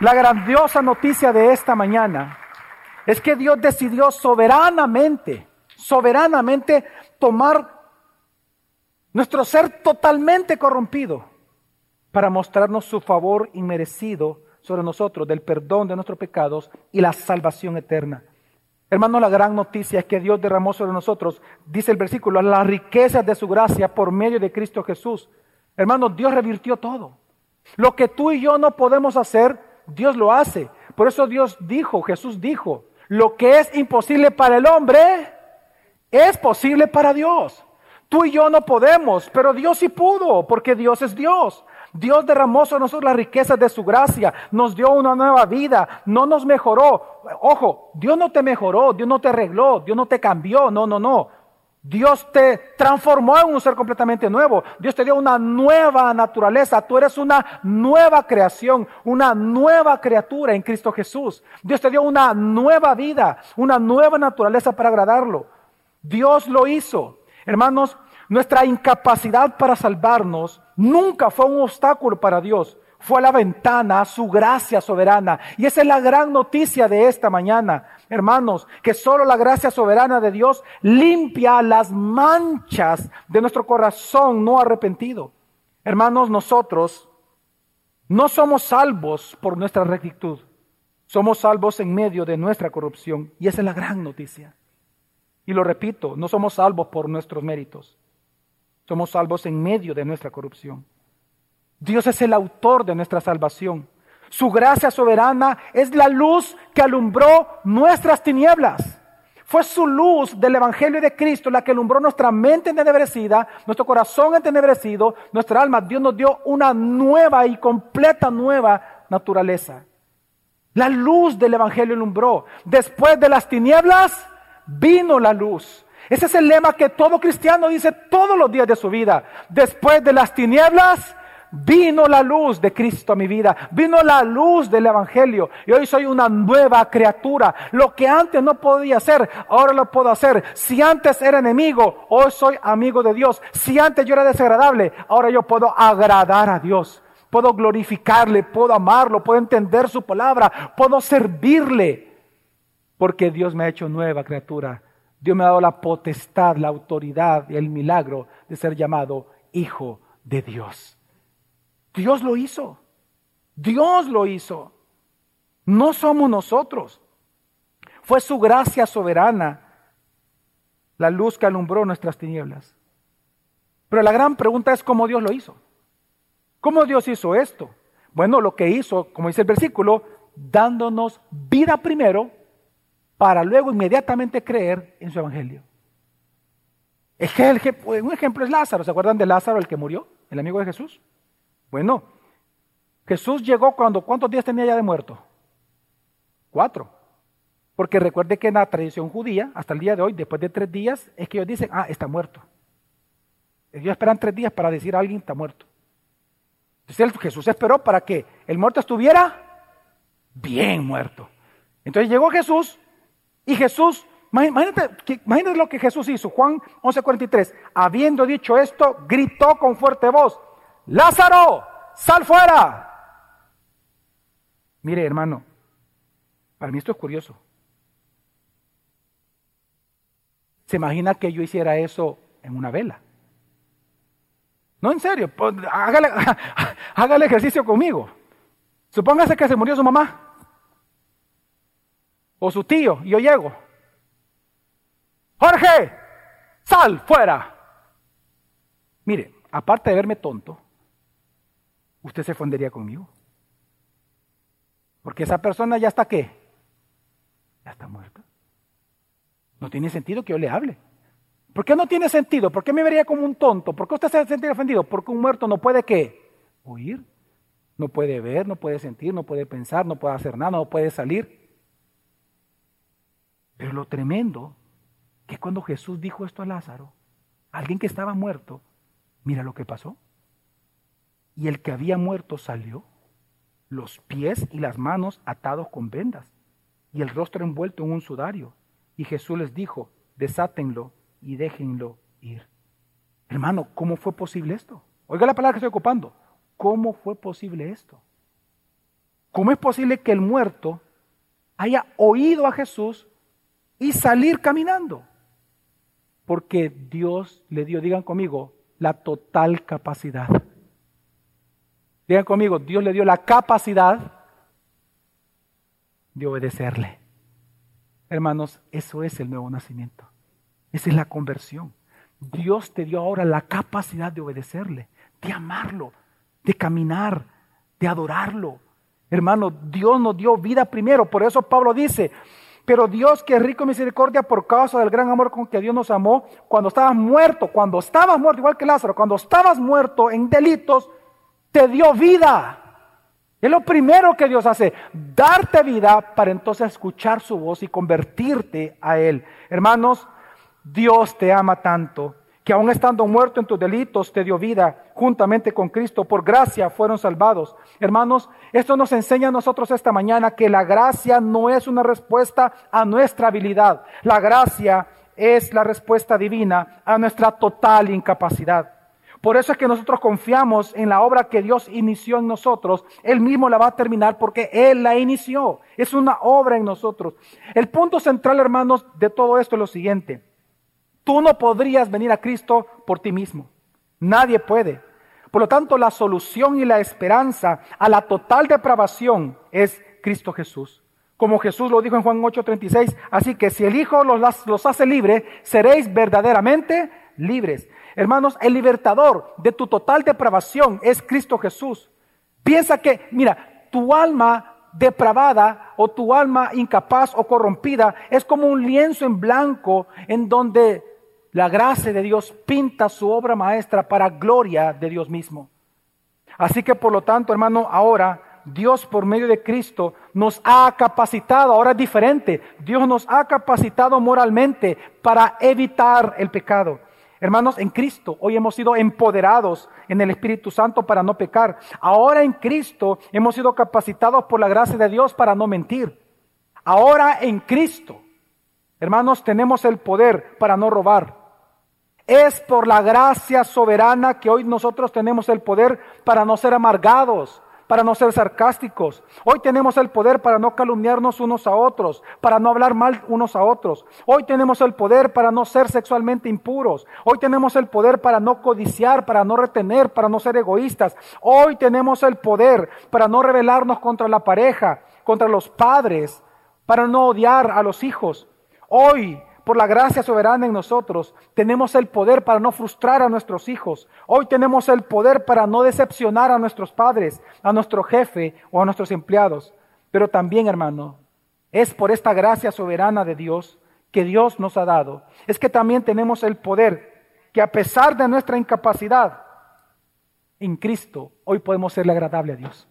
la grandiosa noticia de esta mañana es que Dios decidió soberanamente, soberanamente tomar nuestro ser totalmente corrompido para mostrarnos su favor inmerecido sobre nosotros del perdón de nuestros pecados y la salvación eterna. Hermano, la gran noticia es que Dios derramó sobre nosotros, dice el versículo, las riquezas de su gracia por medio de Cristo Jesús. Hermano, Dios revirtió todo. Lo que tú y yo no podemos hacer, Dios lo hace. Por eso Dios dijo, Jesús dijo, lo que es imposible para el hombre, es posible para Dios. Tú y yo no podemos, pero Dios sí pudo, porque Dios es Dios. Dios derramó sobre nosotros las riquezas de su gracia, nos dio una nueva vida, no nos mejoró. Ojo, Dios no te mejoró, Dios no te arregló, Dios no te cambió, no, no, no. Dios te transformó en un ser completamente nuevo. Dios te dio una nueva naturaleza. Tú eres una nueva creación, una nueva criatura en Cristo Jesús. Dios te dio una nueva vida, una nueva naturaleza para agradarlo. Dios lo hizo. Hermanos, nuestra incapacidad para salvarnos nunca fue un obstáculo para Dios. Fue la ventana, su gracia soberana. Y esa es la gran noticia de esta mañana, hermanos, que solo la gracia soberana de Dios limpia las manchas de nuestro corazón no arrepentido. Hermanos, nosotros no somos salvos por nuestra rectitud. Somos salvos en medio de nuestra corrupción. Y esa es la gran noticia. Y lo repito, no somos salvos por nuestros méritos. Somos salvos en medio de nuestra corrupción. Dios es el autor de nuestra salvación. Su gracia soberana es la luz que alumbró nuestras tinieblas. Fue su luz del Evangelio de Cristo la que alumbró nuestra mente entenebrecida, nuestro corazón entenebrecido, nuestra alma. Dios nos dio una nueva y completa nueva naturaleza. La luz del Evangelio alumbró. Después de las tinieblas vino la luz. Ese es el lema que todo cristiano dice todos los días de su vida. Después de las tinieblas, vino la luz de Cristo a mi vida, vino la luz del Evangelio y hoy soy una nueva criatura. Lo que antes no podía hacer, ahora lo puedo hacer. Si antes era enemigo, hoy soy amigo de Dios. Si antes yo era desagradable, ahora yo puedo agradar a Dios. Puedo glorificarle, puedo amarlo, puedo entender su palabra, puedo servirle, porque Dios me ha hecho nueva criatura Dios me ha dado la potestad, la autoridad y el milagro de ser llamado hijo de Dios. Dios lo hizo. Dios lo hizo. No somos nosotros. Fue su gracia soberana la luz que alumbró nuestras tinieblas. Pero la gran pregunta es cómo Dios lo hizo. ¿Cómo Dios hizo esto? Bueno, lo que hizo, como dice el versículo, dándonos vida primero para luego inmediatamente creer en su evangelio. Un ejemplo es Lázaro. ¿Se acuerdan de Lázaro, el que murió? El amigo de Jesús. Bueno, Jesús llegó cuando, ¿cuántos días tenía ya de muerto? Cuatro. Porque recuerde que en la tradición judía, hasta el día de hoy, después de tres días, es que ellos dicen, ah, está muerto. Ellos esperan tres días para decir a alguien está muerto. Entonces Jesús esperó para que el muerto estuviera bien muerto. Entonces llegó Jesús y Jesús, imagínate, imagínate lo que Jesús hizo. Juan 11:43. Habiendo dicho esto, gritó con fuerte voz, Lázaro, sal fuera. Mire, hermano, para mí esto es curioso. ¿Se imagina que yo hiciera eso en una vela? No, en serio, pues, hágale, hágale ejercicio conmigo. Supóngase que se murió su mamá o su tío y yo llego. Jorge, sal fuera. Mire, aparte de verme tonto, usted se fundería conmigo. Porque esa persona ya está qué? Ya está muerta. No tiene sentido que yo le hable. ¿Por qué no tiene sentido? ¿Por qué me vería como un tonto? ¿Por qué usted se sentiría ofendido? Porque un muerto no puede qué? Oír. No puede ver, no puede sentir, no puede pensar, no puede hacer nada, no puede salir. Pero lo tremendo que cuando Jesús dijo esto a Lázaro, alguien que estaba muerto, mira lo que pasó. Y el que había muerto salió, los pies y las manos atados con vendas, y el rostro envuelto en un sudario. Y Jesús les dijo, desátenlo y déjenlo ir. Hermano, ¿cómo fue posible esto? Oiga la palabra que estoy ocupando. ¿Cómo fue posible esto? ¿Cómo es posible que el muerto haya oído a Jesús y salir caminando? Porque Dios le dio, digan conmigo, la total capacidad. Digan conmigo, Dios le dio la capacidad de obedecerle. Hermanos, eso es el nuevo nacimiento. Esa es la conversión. Dios te dio ahora la capacidad de obedecerle, de amarlo, de caminar, de adorarlo. Hermano, Dios nos dio vida primero. Por eso Pablo dice, pero Dios que rico en misericordia por causa del gran amor con que Dios nos amó, cuando estabas muerto, cuando estabas muerto, igual que Lázaro, cuando estabas muerto en delitos, te dio vida. Es lo primero que Dios hace, darte vida para entonces escuchar su voz y convertirte a Él. Hermanos, Dios te ama tanto que aun estando muerto en tus delitos te dio vida juntamente con Cristo. Por gracia fueron salvados. Hermanos, esto nos enseña a nosotros esta mañana que la gracia no es una respuesta a nuestra habilidad. La gracia es la respuesta divina a nuestra total incapacidad. Por eso es que nosotros confiamos en la obra que Dios inició en nosotros. Él mismo la va a terminar porque Él la inició. Es una obra en nosotros. El punto central, hermanos, de todo esto es lo siguiente. Tú no podrías venir a Cristo por ti mismo. Nadie puede. Por lo tanto, la solución y la esperanza a la total depravación es Cristo Jesús. Como Jesús lo dijo en Juan 8:36, así que si el Hijo los, los hace libres, seréis verdaderamente libres. Hermanos, el libertador de tu total depravación es Cristo Jesús. Piensa que, mira, tu alma depravada o tu alma incapaz o corrompida es como un lienzo en blanco en donde la gracia de Dios pinta su obra maestra para gloria de Dios mismo. Así que por lo tanto, hermano, ahora Dios por medio de Cristo nos ha capacitado, ahora es diferente, Dios nos ha capacitado moralmente para evitar el pecado. Hermanos, en Cristo hoy hemos sido empoderados en el Espíritu Santo para no pecar. Ahora en Cristo hemos sido capacitados por la gracia de Dios para no mentir. Ahora en Cristo, hermanos, tenemos el poder para no robar. Es por la gracia soberana que hoy nosotros tenemos el poder para no ser amargados, para no ser sarcásticos. Hoy tenemos el poder para no calumniarnos unos a otros, para no hablar mal unos a otros. Hoy tenemos el poder para no ser sexualmente impuros. Hoy tenemos el poder para no codiciar, para no retener, para no ser egoístas. Hoy tenemos el poder para no rebelarnos contra la pareja, contra los padres, para no odiar a los hijos. Hoy por la gracia soberana en nosotros, tenemos el poder para no frustrar a nuestros hijos. Hoy tenemos el poder para no decepcionar a nuestros padres, a nuestro jefe o a nuestros empleados. Pero también, hermano, es por esta gracia soberana de Dios que Dios nos ha dado. Es que también tenemos el poder que a pesar de nuestra incapacidad, en Cristo, hoy podemos serle agradable a Dios.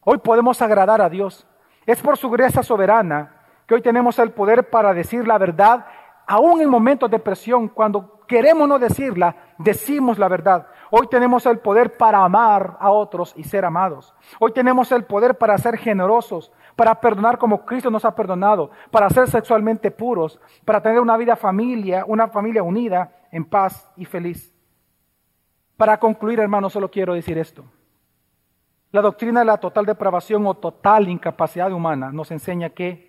Hoy podemos agradar a Dios. Es por su gracia soberana que hoy tenemos el poder para decir la verdad, aún en momentos de presión, cuando queremos no decirla, decimos la verdad. Hoy tenemos el poder para amar a otros y ser amados. Hoy tenemos el poder para ser generosos, para perdonar como Cristo nos ha perdonado, para ser sexualmente puros, para tener una vida familia, una familia unida, en paz y feliz. Para concluir, hermano, solo quiero decir esto. La doctrina de la total depravación o total incapacidad humana nos enseña que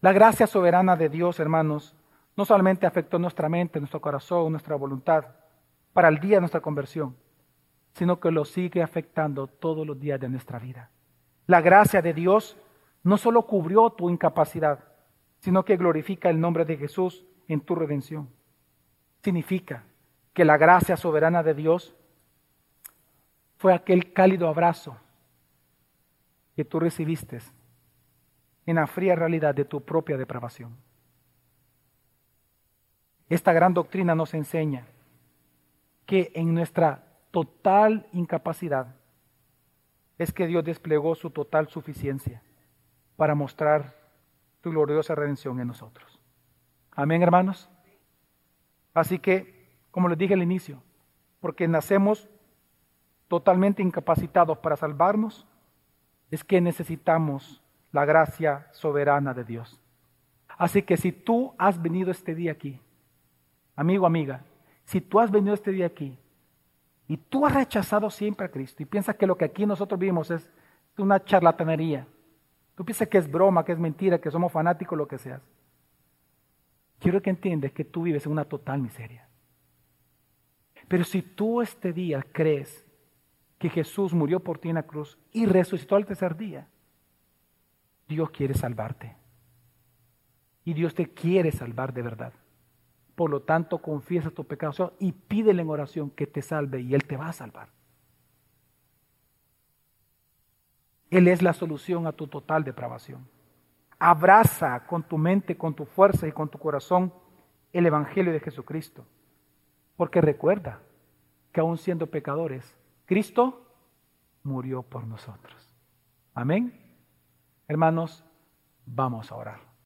la gracia soberana de Dios, hermanos, no solamente afectó nuestra mente, nuestro corazón, nuestra voluntad, para el día de nuestra conversión, sino que lo sigue afectando todos los días de nuestra vida. La gracia de Dios no solo cubrió tu incapacidad, sino que glorifica el nombre de Jesús en tu redención. Significa que la gracia soberana de Dios fue aquel cálido abrazo que tú recibiste en la fría realidad de tu propia depravación. Esta gran doctrina nos enseña que en nuestra total incapacidad es que Dios desplegó su total suficiencia para mostrar tu gloriosa redención en nosotros. Amén, hermanos. Así que, como les dije al inicio, porque nacemos totalmente incapacitados para salvarnos, es que necesitamos la gracia soberana de Dios. Así que si tú has venido este día aquí, amigo, amiga, si tú has venido este día aquí y tú has rechazado siempre a Cristo y piensas que lo que aquí nosotros vimos es una charlatanería, tú piensas que es broma, que es mentira, que somos fanáticos, lo que seas, quiero que entiendas que tú vives en una total miseria. Pero si tú este día crees que Jesús murió por ti en la cruz y resucitó al tercer día, Dios quiere salvarte. Y Dios te quiere salvar de verdad. Por lo tanto, confiesa tu pecado y pídele en oración que te salve y Él te va a salvar. Él es la solución a tu total depravación. Abraza con tu mente, con tu fuerza y con tu corazón el Evangelio de Jesucristo. Porque recuerda que aún siendo pecadores, Cristo murió por nosotros. Amén. Hermanos, vamos a orar.